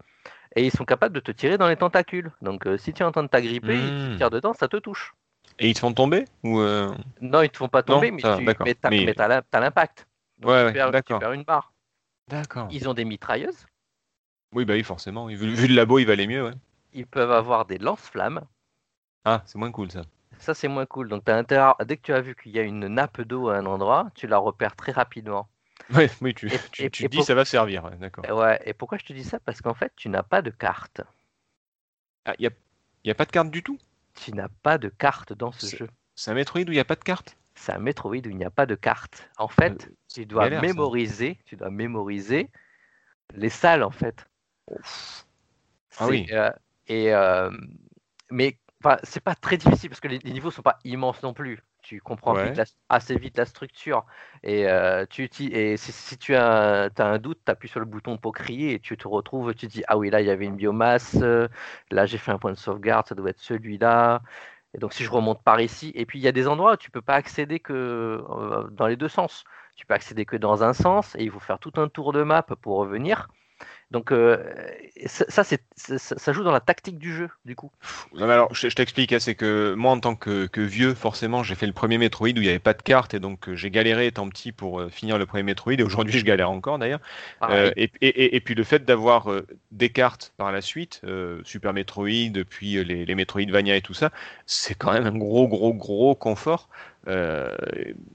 Et ils sont capables de te tirer dans les tentacules. Donc euh, si tu es en train de t'agripper, ils te Hmm. tirent dedans, ça te touche. Et ils te font tomber Ou euh, Non, ils te font pas tomber, Non, mais va, tu mais Mais- t'as l'impact. Ouais, tu, ouais, tu perds une barre. D'accord. Ils ont des mitrailleuses. Oui, bah oui, forcément. Vu, vu le labo, il valait mieux, ouais. Ils peuvent avoir des lance-flammes. Ah, c'est moins cool ça. Ça, c'est moins cool. Donc, intérêt, dès que tu as vu qu'il y a une nappe d'eau à un endroit, tu la repères très rapidement. Ouais, oui, tu, Et- tu, et- tu et te dis pour- ça va servir, d'accord. Et Ouais, et pourquoi je te dis ça? Parce qu'en fait, tu n'as pas de carte. Ah, il n'y a, y a pas de carte du tout? Tu n'as pas de carte dans ce jeu. C'est un Metroid où il n'y a pas de carte? C'est un Metroid où il n'y a pas de carte. En fait, tu dois mémoriser, tu dois mémoriser les salles en fait. Ah oui. Euh, et euh, mais c'est pas très difficile parce que les, les niveaux sont pas immenses non plus. Tu comprends Ouais. vite la- assez vite la structure et euh, tu et si, si tu as, as un doute, tu appuies sur le bouton pour crier et tu te retrouves, tu te dis ah oui là il y avait une biomasse, euh, là j'ai fait un point de sauvegarde, ça doit être celui-là. Et donc si je remonte par ici, et puis il y a des endroits où tu peux pas accéder que euh, dans les deux sens. Tu peux accéder que dans un sens et il faut faire tout un tour de map pour revenir. Donc euh, ça, ça, c'est- ça, ça joue dans la tactique du jeu du coup. Non, mais alors, je, je t'explique, hein, c'est que moi, en tant que, que vieux, forcément, j'ai fait le premier Metroid où il n'y avait pas de carte, et donc euh, j'ai galéré étant petit pour euh, finir le premier Metroid, et aujourd'hui, je galère encore d'ailleurs. Euh, et, et- et- et puis le fait d'avoir des cartes par la suite, Super Metroid, puis les, les Metroidvania et tout ça, c'est quand même un gros, gros, gros confort. Euh,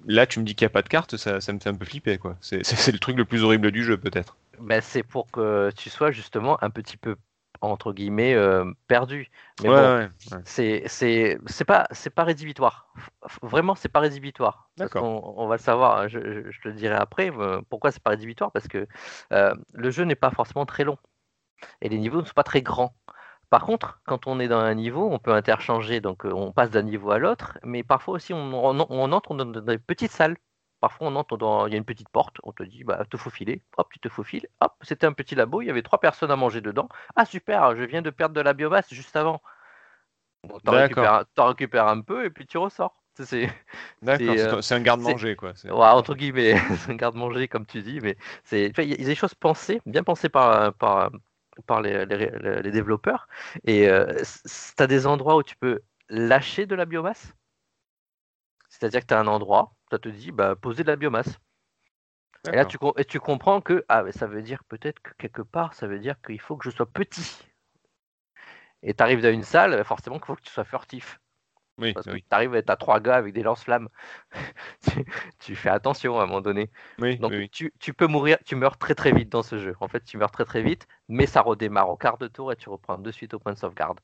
là, tu me dis qu'il n'y a pas de carte, ça, ça me fait un peu flipper, quoi. C'est le truc le plus horrible du jeu, peut-être. Ben, c'est pour que tu sois justement un petit peu entre guillemets euh, perdu. Mais Ouais, bon, ouais, ouais. c'est c'est c'est pas c'est pas rédhibitoire. Vraiment, c'est pas rédhibitoire. Qu'on- On, va le savoir. hein, Je, je- je te le dirai après. euh, Pourquoi c'est pas rédhibitoire Parce que euh, le jeu n'est pas forcément très long et les niveaux ne sont pas très grands. Par contre, quand on est dans un niveau, on peut interchanger, donc euh, on passe d'un niveau à l'autre, mais parfois aussi on, on- on entre dans des petites salles. Parfois on entre dans, il y a une petite porte, on te dit, bah, te faufiler, hop, tu te faufiles, hop, c'était un petit labo, il y avait trois personnes à manger dedans. Ah super, je viens de perdre de la biomasse juste avant. Bon, t'en récupères, un peu et puis tu ressors. C'est euh, c'est un garde-manger, quoi. Ouais, entre guillemets, c'est un garde-manger comme tu dis, mais c'est, il y a il y a des choses pensées, bien pensées par, par, par les, les, les développeurs. Et tu as des endroits où tu peux lâcher de la biomasse? C'est-à-dire que tu as un endroit, ça te dit, bah, poser de la biomasse. Et là, tu, et tu comprends que ah, mais ça veut dire peut-être que quelque part, ça veut dire qu'il faut que je sois petit. Et tu arrives dans une salle, forcément qu'il faut que tu sois furtif. Oui, Parce que oui, tu arrives, tu as trois gars avec des lance-flammes. tu, tu fais attention à un moment donné. oui, Donc tu, tu peux mourir, tu meurs très très vite dans ce jeu. En fait, tu meurs très très vite, mais ça redémarre au quart de tour et tu reprends de suite au point de sauvegarde.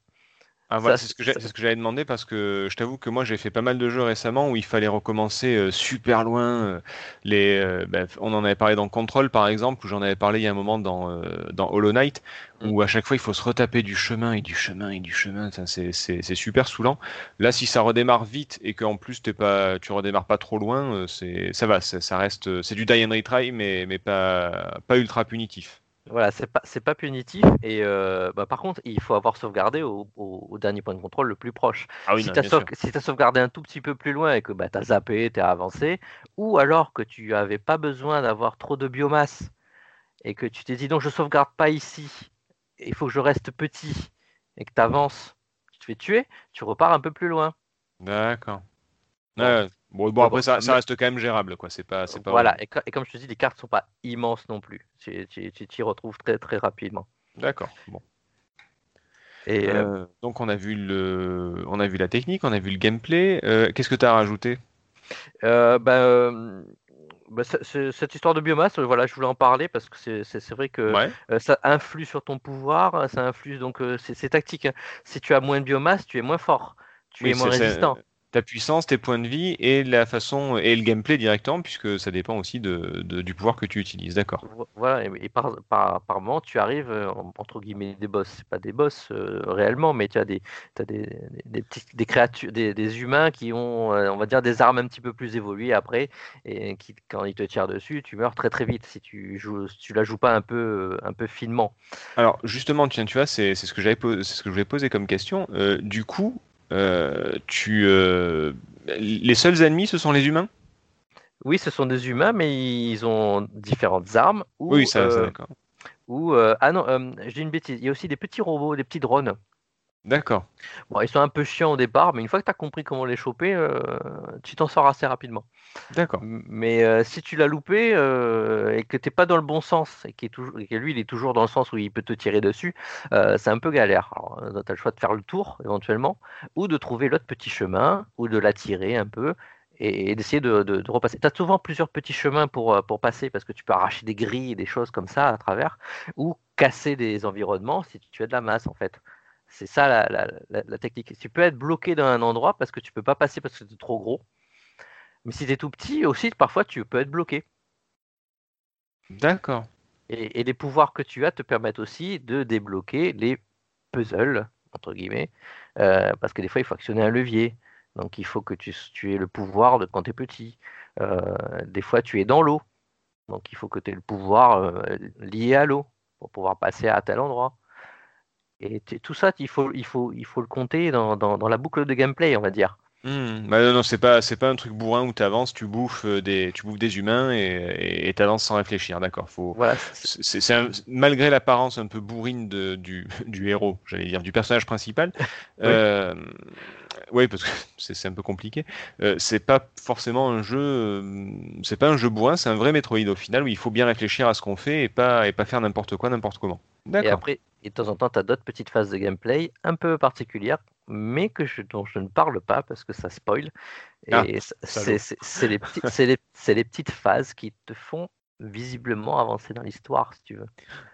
Ah, voilà, c'est ce que j'allais demander parce que je t'avoue que moi j'ai fait pas mal de jeux récemment où il fallait recommencer euh, super loin. euh, les, euh, ben, on en avait parlé dans Control par exemple, où j'en avais parlé il y a un moment dans, dans Hollow Knight, où à chaque fois il faut se retaper du chemin et du chemin et du chemin. C'est super saoulant. Là, si ça redémarre vite et qu'en plus t'es pas, tu redémarres pas trop loin, c'est ça va, ça, ça reste, c'est du die and retry mais, mais pas, pas ultra punitif. Voilà, c'est pas c'est pas punitif et euh, bah, par contre, il faut avoir sauvegardé au, au- au dernier point de contrôle le plus proche. Ah oui, si tu as, sauvegardé un tout petit peu plus loin et que bah, tu as zappé, tu as avancé, ou alors que tu n'avais pas besoin d'avoir trop de biomasse et que tu t'es dit non, je sauvegarde pas ici, il faut que je reste petit et que tu avances, tu te fais tuer, tu repars un peu plus loin. D'accord. Ouais, Bon, bon, après ça, reste quand même gérable quoi. C'est pas, c'est pas. Voilà, et, co- et comme je te dis, les cartes sont pas immenses non plus. Tu t'y retrouves très très rapidement. D'accord. Bon. Et euh, Euh, donc on a vu le, on a vu la technique, on a vu le gameplay. Euh, Qu'est-ce que tu as rajouté bah, cette histoire de biomasse, voilà, je voulais en parler parce que c'est- vrai que Ouais. ça influe sur ton pouvoir, ça influe donc c'est tactique. hein. Si tu as moins de biomasse, tu es moins fort, tu Oui, es moins résistant. Ta puissance, tes points de vie et la façon et le gameplay directement, puisque ça dépend aussi de, de- du pouvoir que tu utilises. D'accord. Vo- Voilà, et, et par, par, par moment, tu arrives, euh, en- entre guillemets, des boss. C'est pas des boss euh, réellement, mais tu as des, t'as des, des, créatures, des, des humains qui ont, euh, on va dire, des armes un petit peu plus évoluées après, et qui, quand ils te tirent dessus, tu meurs très très vite si tu joues, si tu la joues pas un peu, un peu finement. Alors justement, tiens, tu vois, c'est c'est ce que j'avais c'est ce que je voulais poser comme question. Euh, du coup, tu, euh, les seuls ennemis, ce sont les humains? Oui, ce sont des humains, mais ils ont différentes armes. Ou, Oui, ça, ça, euh, d'accord. ou euh, ah non, euh, j'ai une bêtise. Il y a aussi des petits robots, des petits drones. D'accord. Bon, ils sont un peu chiants au départ, mais une fois que tu as compris comment les choper, euh, tu t'en sors assez rapidement. D'accord. Mais euh, si tu l'as loupé euh, et que t'es pas dans le bon sens et, qu'il est toujours, et que lui il est toujours dans le sens où il peut te tirer dessus, c'est un peu galère. Alors, tu as le choix de faire le tour éventuellement, ou de trouver l'autre petit chemin, ou de l'attirer un peu et, et d'essayer de, de- de repasser. Tu as souvent plusieurs petits chemins pour, pour passer parce que tu peux arracher des grilles et des choses comme ça à travers, ou casser des environnements si tu as de la masse en fait. C'est ça la, la- la- la technique. Tu peux être bloqué dans un endroit parce que tu peux pas passer parce que c'est trop gros. Mais si tu es tout petit, aussi, parfois, tu peux être bloqué. D'accord. Et, et les pouvoirs que tu as te permettent aussi de débloquer les puzzles, entre guillemets, euh, parce que des fois, il faut actionner un levier. Donc, il faut que tu, tu aies le pouvoir de quand tu es petit. Euh, des fois, tu es dans l'eau. Donc, il faut que tu aies le pouvoir euh, lié à l'eau pour pouvoir passer à tel endroit. Et tout ça, il faut, il faut, il faut le compter dans, dans- dans la boucle de gameplay, on va dire. Hmm, Bah non, non, c'est pas, c'est pas un truc bourrin où tu avances, tu bouffes euh, des, tu bouffes des humains et et t'avances sans réfléchir. D'accord. Faut, Voilà. c'est, malgré l'apparence un peu bourrine de, du, du héros, j'allais dire, du personnage principal. Oui. euh, ouais, parce que c'est, c'est un peu compliqué. Euh, c'est pas forcément un jeu, euh, c'est pas un jeu bourrin, c'est un vrai Metroid au final où il faut bien réfléchir à ce qu'on fait et pas, et pas faire n'importe quoi, n'importe comment. Et D'accord. après, et de temps en temps, tu as d'autres petites phases de gameplay un peu particulières, mais que je, dont je ne parle pas parce que ça spoil. Et Ah, c'est les, petits- les, petites phases qui te font visiblement avancer dans l'histoire, si tu veux.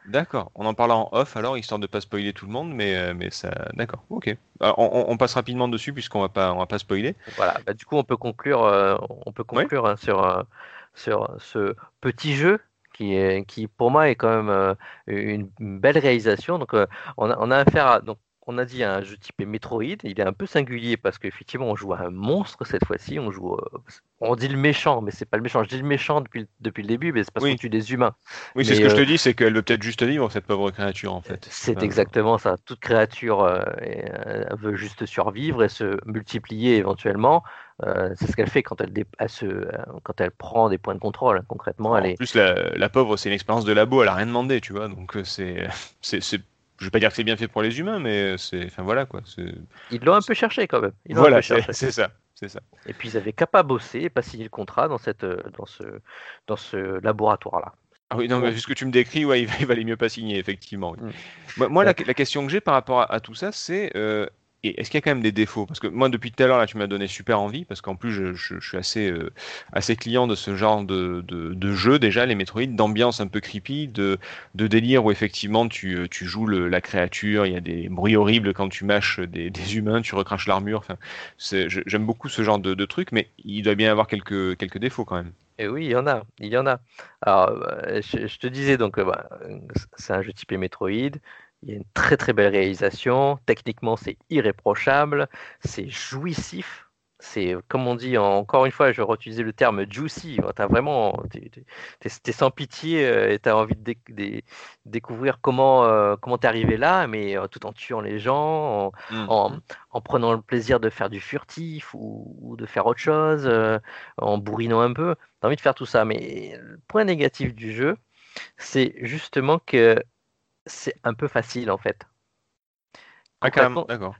D'accord. On en parlera en off alors, histoire de pas spoiler tout le monde, mais, euh, mais ça, d'accord. Ok. Alors, on, on- on passe rapidement dessus puisqu'on va pas, on va pas spoiler. Voilà, bah, du coup, on peut conclure, euh, on peut Ouais. conclure hein, sur, euh, sur ce petit jeu qui, est, qui, pour moi, est quand même euh, une, belle réalisation. Donc, euh, on, a, on a affaire à. Donc, on a dit un jeu typé Metroid. Il est un peu singulier parce qu'effectivement, on joue à un monstre cette fois-ci. On joue. euh, on dit le méchant, mais c'est pas le méchant. Je dis le méchant depuis, le- depuis le début, mais c'est parce Oui. qu'on tue des humains. Oui, c'est ce que je te dis, c'est qu'elle veut peut-être juste vivre, cette pauvre créature, en fait. C'est exactement ça. Toute créature euh, veut juste survivre et se multiplier éventuellement. Euh, c'est ce qu'elle fait quand elle, dé- elle se, euh, quand elle prend des points de contrôle. Concrètement, elle En est. plus, la, la pauvre, c'est une expérience de labo, elle a rien demandé, tu vois. Donc, euh, c'est, je vais pas dire que c'est bien fait pour les humains, mais c'est, enfin voilà quoi. Ils l'ont un peu cherché quand même. Ils Voilà, c'est, ça, c'est ça. Et puis ils avaient qu'à pas bosser et pas signer le contrat dans, cette, dans ce, dans ce laboratoire-là. Ah oui, non, mais vu ce que tu me décris, ouais, il, va- il valait mieux pas signer, effectivement. oui. Mm. Moi, moi, la, la question que j'ai par rapport à, à tout ça, c'est euh, et est-ce qu'il y a quand même des défauts? Parce que moi, depuis tout à l'heure, là, tu m'as donné super envie, parce qu'en plus, je, suis assez, euh, assez client de ce genre de, de, jeu, déjà, les Metroid, d'ambiance un peu creepy, de, de délire où effectivement tu, tu joues la créature, il y a des bruits horribles quand tu mâches des, des humains, tu recraches l'armure. Enfin, j'aime beaucoup ce genre de, de truc, mais il doit bien y avoir quelques, quelques défauts quand même. Et oui, il y en a, il y en a. Alors, euh, je, te disais donc, euh, bah, euh, c'est un jeu typé Metroid. Il y a une très très belle réalisation. Techniquement, c'est irréprochable. C'est jouissif. C'est, comme on dit, encore une fois, je vais réutiliser le terme juicy. T'as vraiment, t'es, t'es- t'es- t'es sans pitié euh, et t'as envie de déc- dé- découvrir comment euh, comment t'es arrivé là, mais euh, tout en tuant les gens, en, Mm. en, en prenant le plaisir de faire du furtif ou, ou de faire autre chose, euh, en bourrinant un peu. T'as envie de faire tout ça, mais le point négatif du jeu, c'est justement que c'est un peu facile en fait. Ah, carrément, Concrètement, d'accord.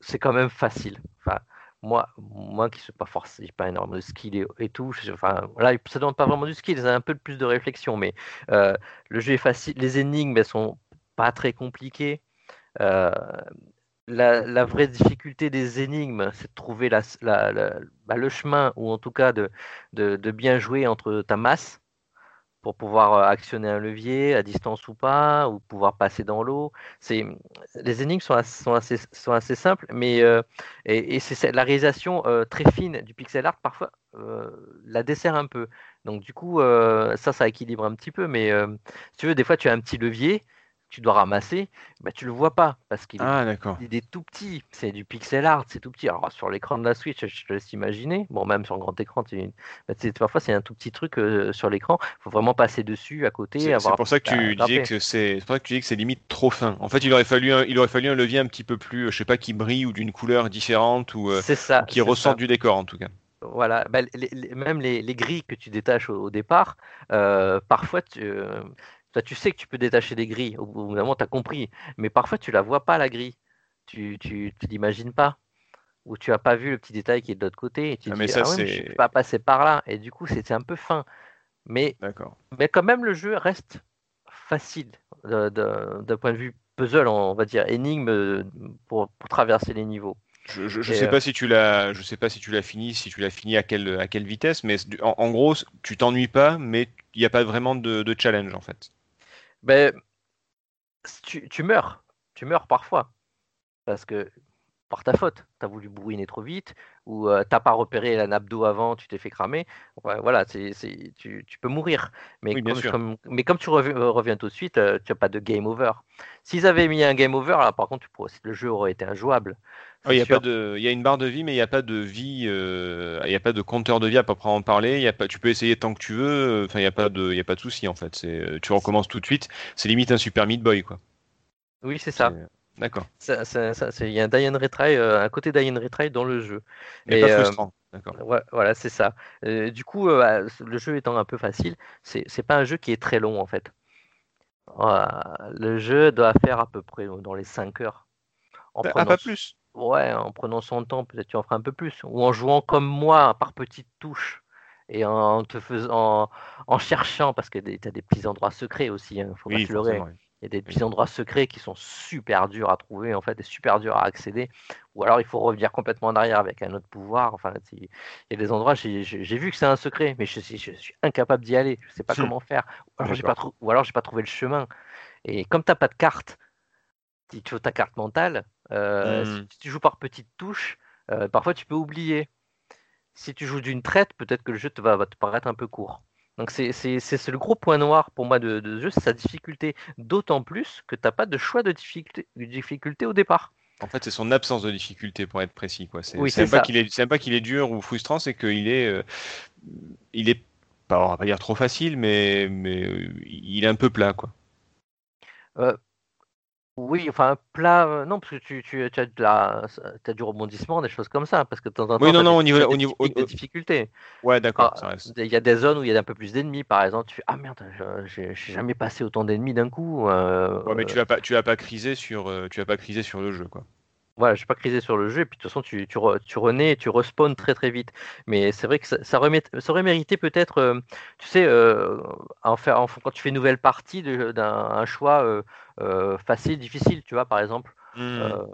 c'est- quand même facile. Enfin, moi, moi qui ne suis pas forcément pas énorme de skill et, et tout, je- enfin, là, ça ne demande pas vraiment du skill, c'est un peu plus de réflexion, mais euh, le jeu est facile, les énigmes, elles sont pas très compliquées. Euh, la, la vraie difficulté des énigmes, c'est de trouver la, la- la- bah, le chemin, ou en tout cas de, de, de bien jouer entre ta masse pour pouvoir euh, actionner un levier à distance ou pas, ou pouvoir passer dans l'eau. C'est les énigmes sont assez, sont assez, sont assez simples, mais euh, et, c'est la réalisation euh, très fine du pixel art parfois la dessert un peu. Donc du coup, ça, ça équilibre un petit peu, mais si tu veux, des fois, tu as un petit levier, tu dois ramasser, bah, tu le vois pas parce qu'il est Ah, il est tout petit, c'est du pixel art, c'est tout petit. Alors sur l'écran de la Switch, je te laisse imaginer. Bon, même sur un grand écran, tu- bah, parfois c'est un tout petit truc euh, sur l'écran. faut vraiment passer dessus, à côté, C'est avoir. pour ça que tu disais que c'est c'est pour ça que tu dis que c'est limite trop fin. En fait, il aurait fallu un, il aurait fallu un levier un petit peu plus, euh, je sais pas, qui brille ou d'une couleur différente ou, euh, ça. ou qui ressort ça. du décor en tout cas. Voilà, Bah, les- les- même les, les grilles que tu détaches au, au départ, euh, parfois tu, euh, toi, tu sais que tu peux détacher des grilles, au bout d'un moment tu as compris, mais parfois tu la vois pas la grille, tu, tu, tu l'imagines pas, ou tu as pas vu le petit détail qui est de l'autre côté, et tu Ah, mais ça, ah ouais, mais je c'est- peux pas passer par là, et du coup c'est un peu fin, mais, quand même le jeu reste facile d'un point de vue puzzle, on va dire, énigme pour, pour traverser les niveaux. Je, je, je Et, sais euh, pas si tu l'as, je sais pas si tu l'as fini, si tu l'as fini à quelle à quelle vitesse, mais en, en gros, tu t'ennuies pas, mais il n'y a pas vraiment de, de challenge en fait. Ben, tu, tu meurs, tu meurs parfois, parce que par ta faute, tu as voulu bourriner trop vite, ou euh, t'as pas repéré la nappe d'eau avant, tu t'es fait cramer. Ouais, voilà, c'est, c'est, tu, tu peux mourir. Mais, Oui, comme, sûr. comme- mais comme tu reviens, euh, reviens tout de suite, euh, tu n'as pas de game over. S'ils avaient mis un game over, là, par contre, le jeu aurait été injouable. Ah, Il y a pas sûr. de, il y a une barre de vie, mais il n'y a pas de vie, euh, il y a pas de compteur de vie à proprement parler. Il y a pas, tu peux essayer tant que tu veux. Il y a pas de, y a pas de souci en fait. C'est, euh, tu recommences tout de suite. C'est limite un Super Meat Boy quoi. Oui, c'est ça. C'est- D'accord. Il y a un die and retry, euh, un côté die and retry dans le jeu. Mais Et, pas euh, frustrant. Ouais, voilà, c'est ça. Euh, du coup, euh, bah, le jeu étant un peu facile, c'est pas un jeu qui est très long en fait. Euh, le jeu doit faire à peu près dans les 5 heures. En Ah, prenant pas plus. Ouais, en prenant son temps, peut-être tu en feras un peu plus. Ou en jouant comme moi, par petites touches. Et en te faisant, en, en cherchant, parce que tu as des petits endroits secrets aussi, hein, faut pas Oui, se leurrer. forcément. Y a des petits endroits secrets qui sont super durs à trouver, en fait, et super durs à accéder. Ou alors il faut revenir complètement en arrière avec un autre pouvoir. Enfin, il y a des endroits, j'ai vu que c'est un secret, mais je, suis- je suis incapable d'y aller. Je sais pas Hmm. comment faire. Ou alors j'ai pas, trou- pas trouvé le chemin. Et comme t'as pas de carte, si tu as ta carte mentale, euh, Hmm. si tu joues par petites touches, euh, parfois tu peux oublier. Si tu joues d'une traite, peut-être que le jeu te va, va te paraître un peu court. Donc c'est le gros point noir pour moi de, de ce jeu, c'est sa difficulté. D'autant plus que tu n'as pas de choix de difficulté, de difficulté au départ. En fait, c'est son absence de difficulté pour être précis quoi. C'est Oui, même pas qu'il est, qu'il est dur ou frustrant, c'est qu'il est, euh, il est, pas, on va pas dire trop facile, mais mais euh, il est un peu plat quoi. Oui, enfin, plat, euh, non, parce que tu, tu, tu as, de la, t'as du rebondissement, des choses comme ça, parce que de temps en temps, Oui, non, non, des, au niveau, t'as au des niveau, au- de au- difficulté. ouais, d'accord, Ah, ça reste. Il y a des zones où il y a un peu plus d'ennemis, par exemple, tu fais Ah merde, je- j'ai jamais passé autant d'ennemis d'un coup. euh, Ouais, mais tu vas pas, tu vas pas criser sur, euh, tu vas pas criser sur le jeu, quoi. Voilà, je vais pas criser sur le jeu, et puis de toute façon, tu, tu, re- tu renais et tu respawns très très vite. Mais c'est vrai que ça, ça, remet- ça aurait mérité peut-être, euh, tu sais, euh, en faire, en- quand tu fais une nouvelle partie, d'un un choix euh, facile, difficile, tu vois, par exemple, euh,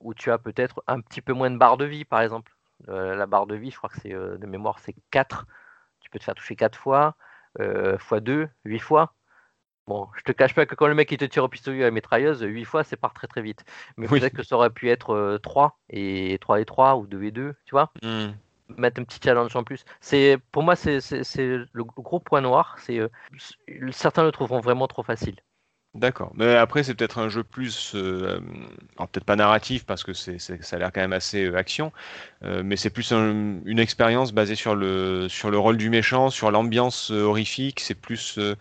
où tu as peut-être un petit peu moins de barre de vie, par exemple. La barre de vie, je crois que c'est de mémoire, c'est 4. Tu peux te faire toucher 4 fois, euh, fois 2, 8 fois. Bon, je te cache pas que quand le mec il te tire au pistolet à la mitrailleuse, 8 fois, c'est part très très vite. Mais Oui. peut-être que ça aurait pu être euh, 3 et 3 et 3 ou 2 et 2, tu vois Hmm. Mettre un petit challenge en plus. C'est Pour moi, c'est le gros point noir. C'est euh, Certains le trouveront vraiment trop facile. D'accord. Mais après, c'est peut-être un jeu plus, euh, alors peut-être pas narratif parce que c'est, ça a l'air quand même assez euh, action, euh, mais c'est plus un- une expérience basée sur le, sur le rôle du méchant, sur l'ambiance euh, horrifique. C'est plus, euh,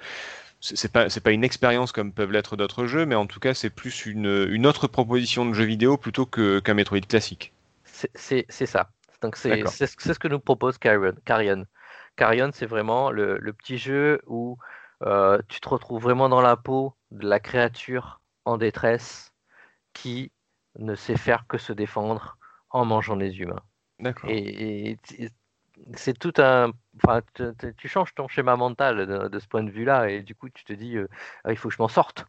c'est pas, c'est pas une expérience comme peuvent l'être d'autres jeux, mais en tout cas, c'est plus une, une autre proposition de jeu vidéo plutôt que, qu'un Metroid classique. C'est ça. Donc c'est ce que nous propose Carrion. Carrion, Carrion, c'est vraiment le, le petit jeu où euh, tu te retrouves vraiment dans la peau de la créature en détresse qui ne sait faire que se défendre en mangeant les humains. D'accord. Et, c'est tout un. Enfin, tu- changes ton schéma mental de, de ce point de vue-là, et du coup, tu te dis, euh, Ah, il faut que je m'en sorte.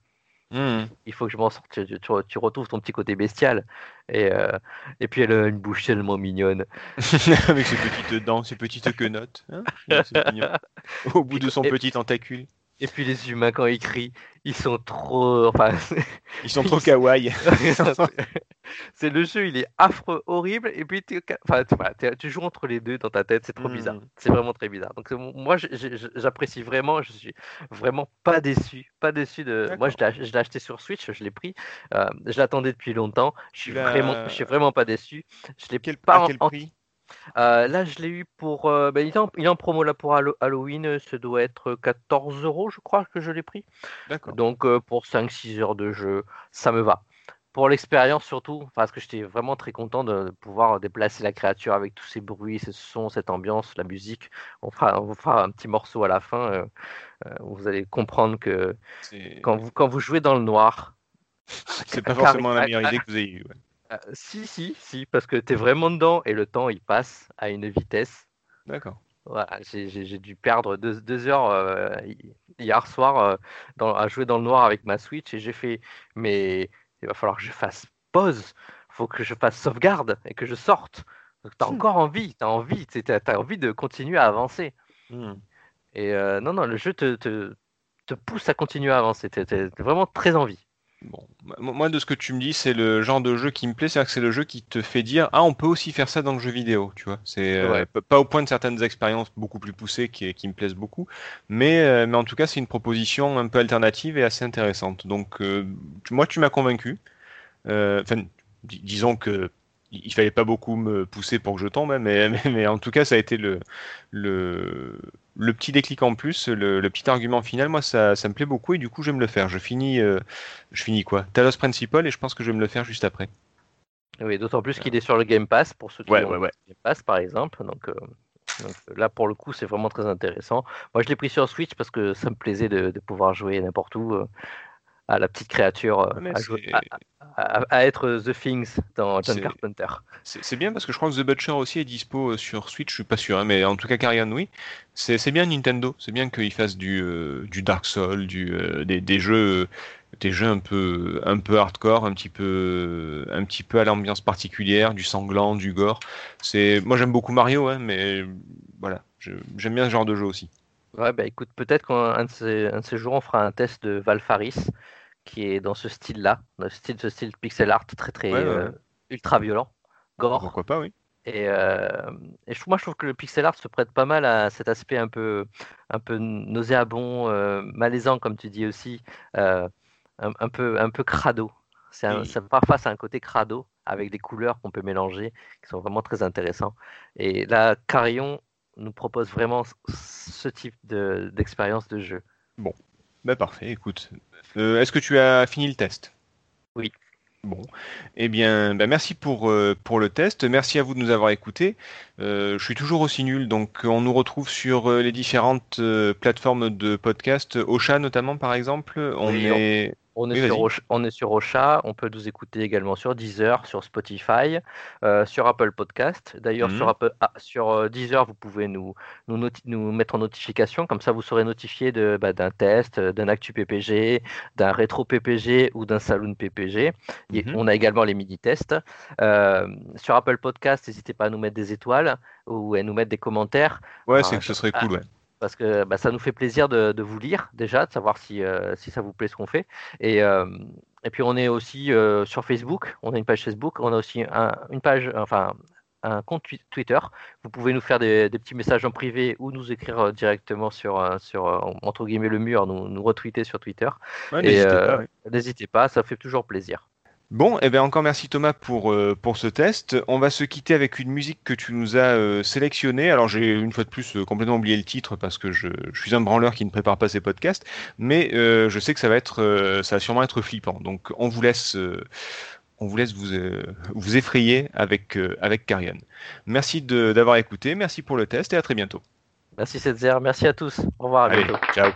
Hmm. Il faut que je m'en sorte. Tu, tu- tu retrouves ton petit côté bestial. Et, euh, et puis, elle a une bouche tellement mignonne. Avec ses petites dents, ses petites quenottes. hein. Au bout de son Et- petit tentacule. Et puis, les humains, quand ils crient, ils sont trop. Enfin, Ils sont trop kawaii. c'est le jeu, il est affreux, horrible. Et puis, enfin, tu, joues entre les deux dans ta tête. C'est trop Hmm. bizarre. C'est vraiment très bizarre. Donc, moi, j'apprécie vraiment. Je suis vraiment pas déçu. Pas déçu de. Moi, je l'ai acheté sur Switch. Je l'ai pris. euh, je l'attendais depuis longtemps. Je suis l'as- vraiment, je suis vraiment pas déçu. Je l'ai Quel, pas à quel en- prix? Euh, là, je l'ai eu pour. euh, ben, il, est en, il est en promo là pour Hallo- Halloween. euh, Ça doit être 14 euros, je crois que je l'ai pris. D'accord. Donc, euh, pour 5-6 heures de jeu, ça me va. Pour l'expérience surtout, parce que j'étais vraiment très content de, pouvoir déplacer la créature avec tous ces bruits, ces sons, cette ambiance, la musique. On fera, on vous fera un petit morceau à la fin euh, euh, où vous allez comprendre que quand vous, quand vous jouez dans le noir, c'est pas forcément la meilleure idée que vous ayez eue. ouais. Euh, si, si, si, parce que tu es vraiment dedans et le temps il passe à une vitesse. D'accord. Voilà, j'ai dû perdre deux, deux heures euh, hi- hier soir euh, dans- à jouer dans le noir avec ma Switch et j'ai fait, mais il va falloir que je fasse pause, faut que je fasse sauvegarde et que je sorte. Donc t'as Hmm. encore envie, t'as envie, t'as envie de continuer à avancer. Hmm. Et euh, non, non, le jeu te, te, te pousse à continuer à avancer, t'as vraiment très envie. Bon, Moi- de ce que tu me dis, c'est le genre de jeu qui me plaît, c'est-à-dire que c'est le jeu qui te fait dire ah on peut aussi faire ça dans le jeu vidéo, tu vois. C'est euh, Ouais. pas au point de certaines expériences beaucoup plus poussées qui, qui me plaisent beaucoup, mais euh, mais en tout cas c'est une proposition un peu alternative et assez intéressante. Donc euh, tu- moi tu m'as convaincu. Enfin dis- disons que il fallait pas beaucoup me pousser pour que je tombe, hein, mais, mais, mais en tout cas, ça a été le, le, le petit déclic en plus, le, le petit argument final. Moi, ça, ça me plaît beaucoup et du coup, je vais me le faire. Je finis, euh, je finis quoi? Talos Principal et je pense que je vais me le faire juste après. Oui, d'autant plus qu'il est sur le Game Pass pour ceux qui Ouais, ont ouais, ouais. le Game Pass par exemple. Donc, euh, donc, euh, là pour le coup c'est vraiment très intéressant. Moi je l'ai pris sur Switch parce que ça me plaisait de, de pouvoir jouer n'importe où euh, à la petite créature, euh, à, jouer- c'est- à- à- à être The Things dans John Carpenter. C'est bien parce que je crois que The Butcher aussi est dispo euh, sur Switch, je suis pas sûr, hein, mais en tout cas Carrion oui. C'est bien Nintendo, c'est bien qu'ils fassent du, euh, du Dark Souls, du, euh, des, des jeux, des jeux un peu, un peu hardcore, un petit peu, un petit peu à l'ambiance particulière, du sanglant, du gore. C'est, moi j'aime beaucoup Mario, hein, mais voilà, j'aime bien ce genre de jeu aussi. Ouais, bah écoute, peut-être qu'un de de ces jours on fera un test de Valfaris qui est dans ce style-là, dans ce style, ce style pixel art très très Ouais, euh, ultra violent, gore. Pourquoi pas, oui. Et, euh, et je, moi, je trouve que le pixel art se prête pas mal à cet aspect un peu, un peu nauséabond, euh, malaisant, comme tu dis aussi, un, un peu, un peu crado. C'est un- ça- parfois, c'est un côté crado avec des couleurs qu'on peut mélanger, qui sont vraiment très intéressants. Et là, Carillon nous propose vraiment ce type de- d'expérience de jeu. Bah parfait, écoute. Euh, Est-ce que tu as fini le test? Oui. Bon, eh bien, bah, merci pour, euh, pour le test. Merci à vous de nous avoir écoutés. Euh, je suis toujours aussi nul, donc on nous retrouve sur euh, les différentes plateformes de podcast, Ocha notamment par exemple. On Oui, est On est, Oui, sur. Ocha, on est sur Ocha, on peut nous écouter également sur Deezer, sur Spotify, euh, sur Apple Podcast. D'ailleurs, Mhm. sur, Apple- ah, sur euh, Deezer, vous pouvez nous, nous, noti- nous mettre en notification, comme ça vous serez notifié bah, d'un test, euh, d'un Actu PPG, d'un Rétro PPG ou d'un Saloon PPG. Et Mhm. On a également les mini-tests. Euh, sur Apple Podcast, n'hésitez pas à nous mettre des étoiles ou à nous mettre des commentaires Ouais, Ah, c'est que ce serait cool, ouais. Parce que bah, ça nous fait plaisir de, de vous lire déjà, de savoir si, euh, si ça vous plaît ce qu'on fait. Et, euh, et puis on est aussi euh, sur Facebook, on a une page Facebook, on a aussi un- une page, enfin un compte twi- Twitter. Vous pouvez nous faire des, des petits messages en privé ou nous écrire directement sur, sur entre guillemets le mur, nous, nous retweeter sur Twitter. Ouais, Et, n'hésitez pas, ouais. N'hésitez pas, ça fait toujours plaisir. Bon, eh bien encore merci Thomas pour, euh, pour ce test. On va se quitter avec une musique que tu nous as euh, sélectionnée. Alors j'ai une fois de plus euh, complètement oublié le titre parce que je, je suis un branleur qui ne prépare pas ses podcasts, mais je sais que ça va être, ça va sûrement être flippant. Donc on vous laisse, on vous laisse vous, vous effrayer avec, avec Carrion. Merci de- d'avoir écouté, merci pour le test et à très bientôt. Merci Setzer, merci à tous. Au revoir, à Allez, bientôt. ciao.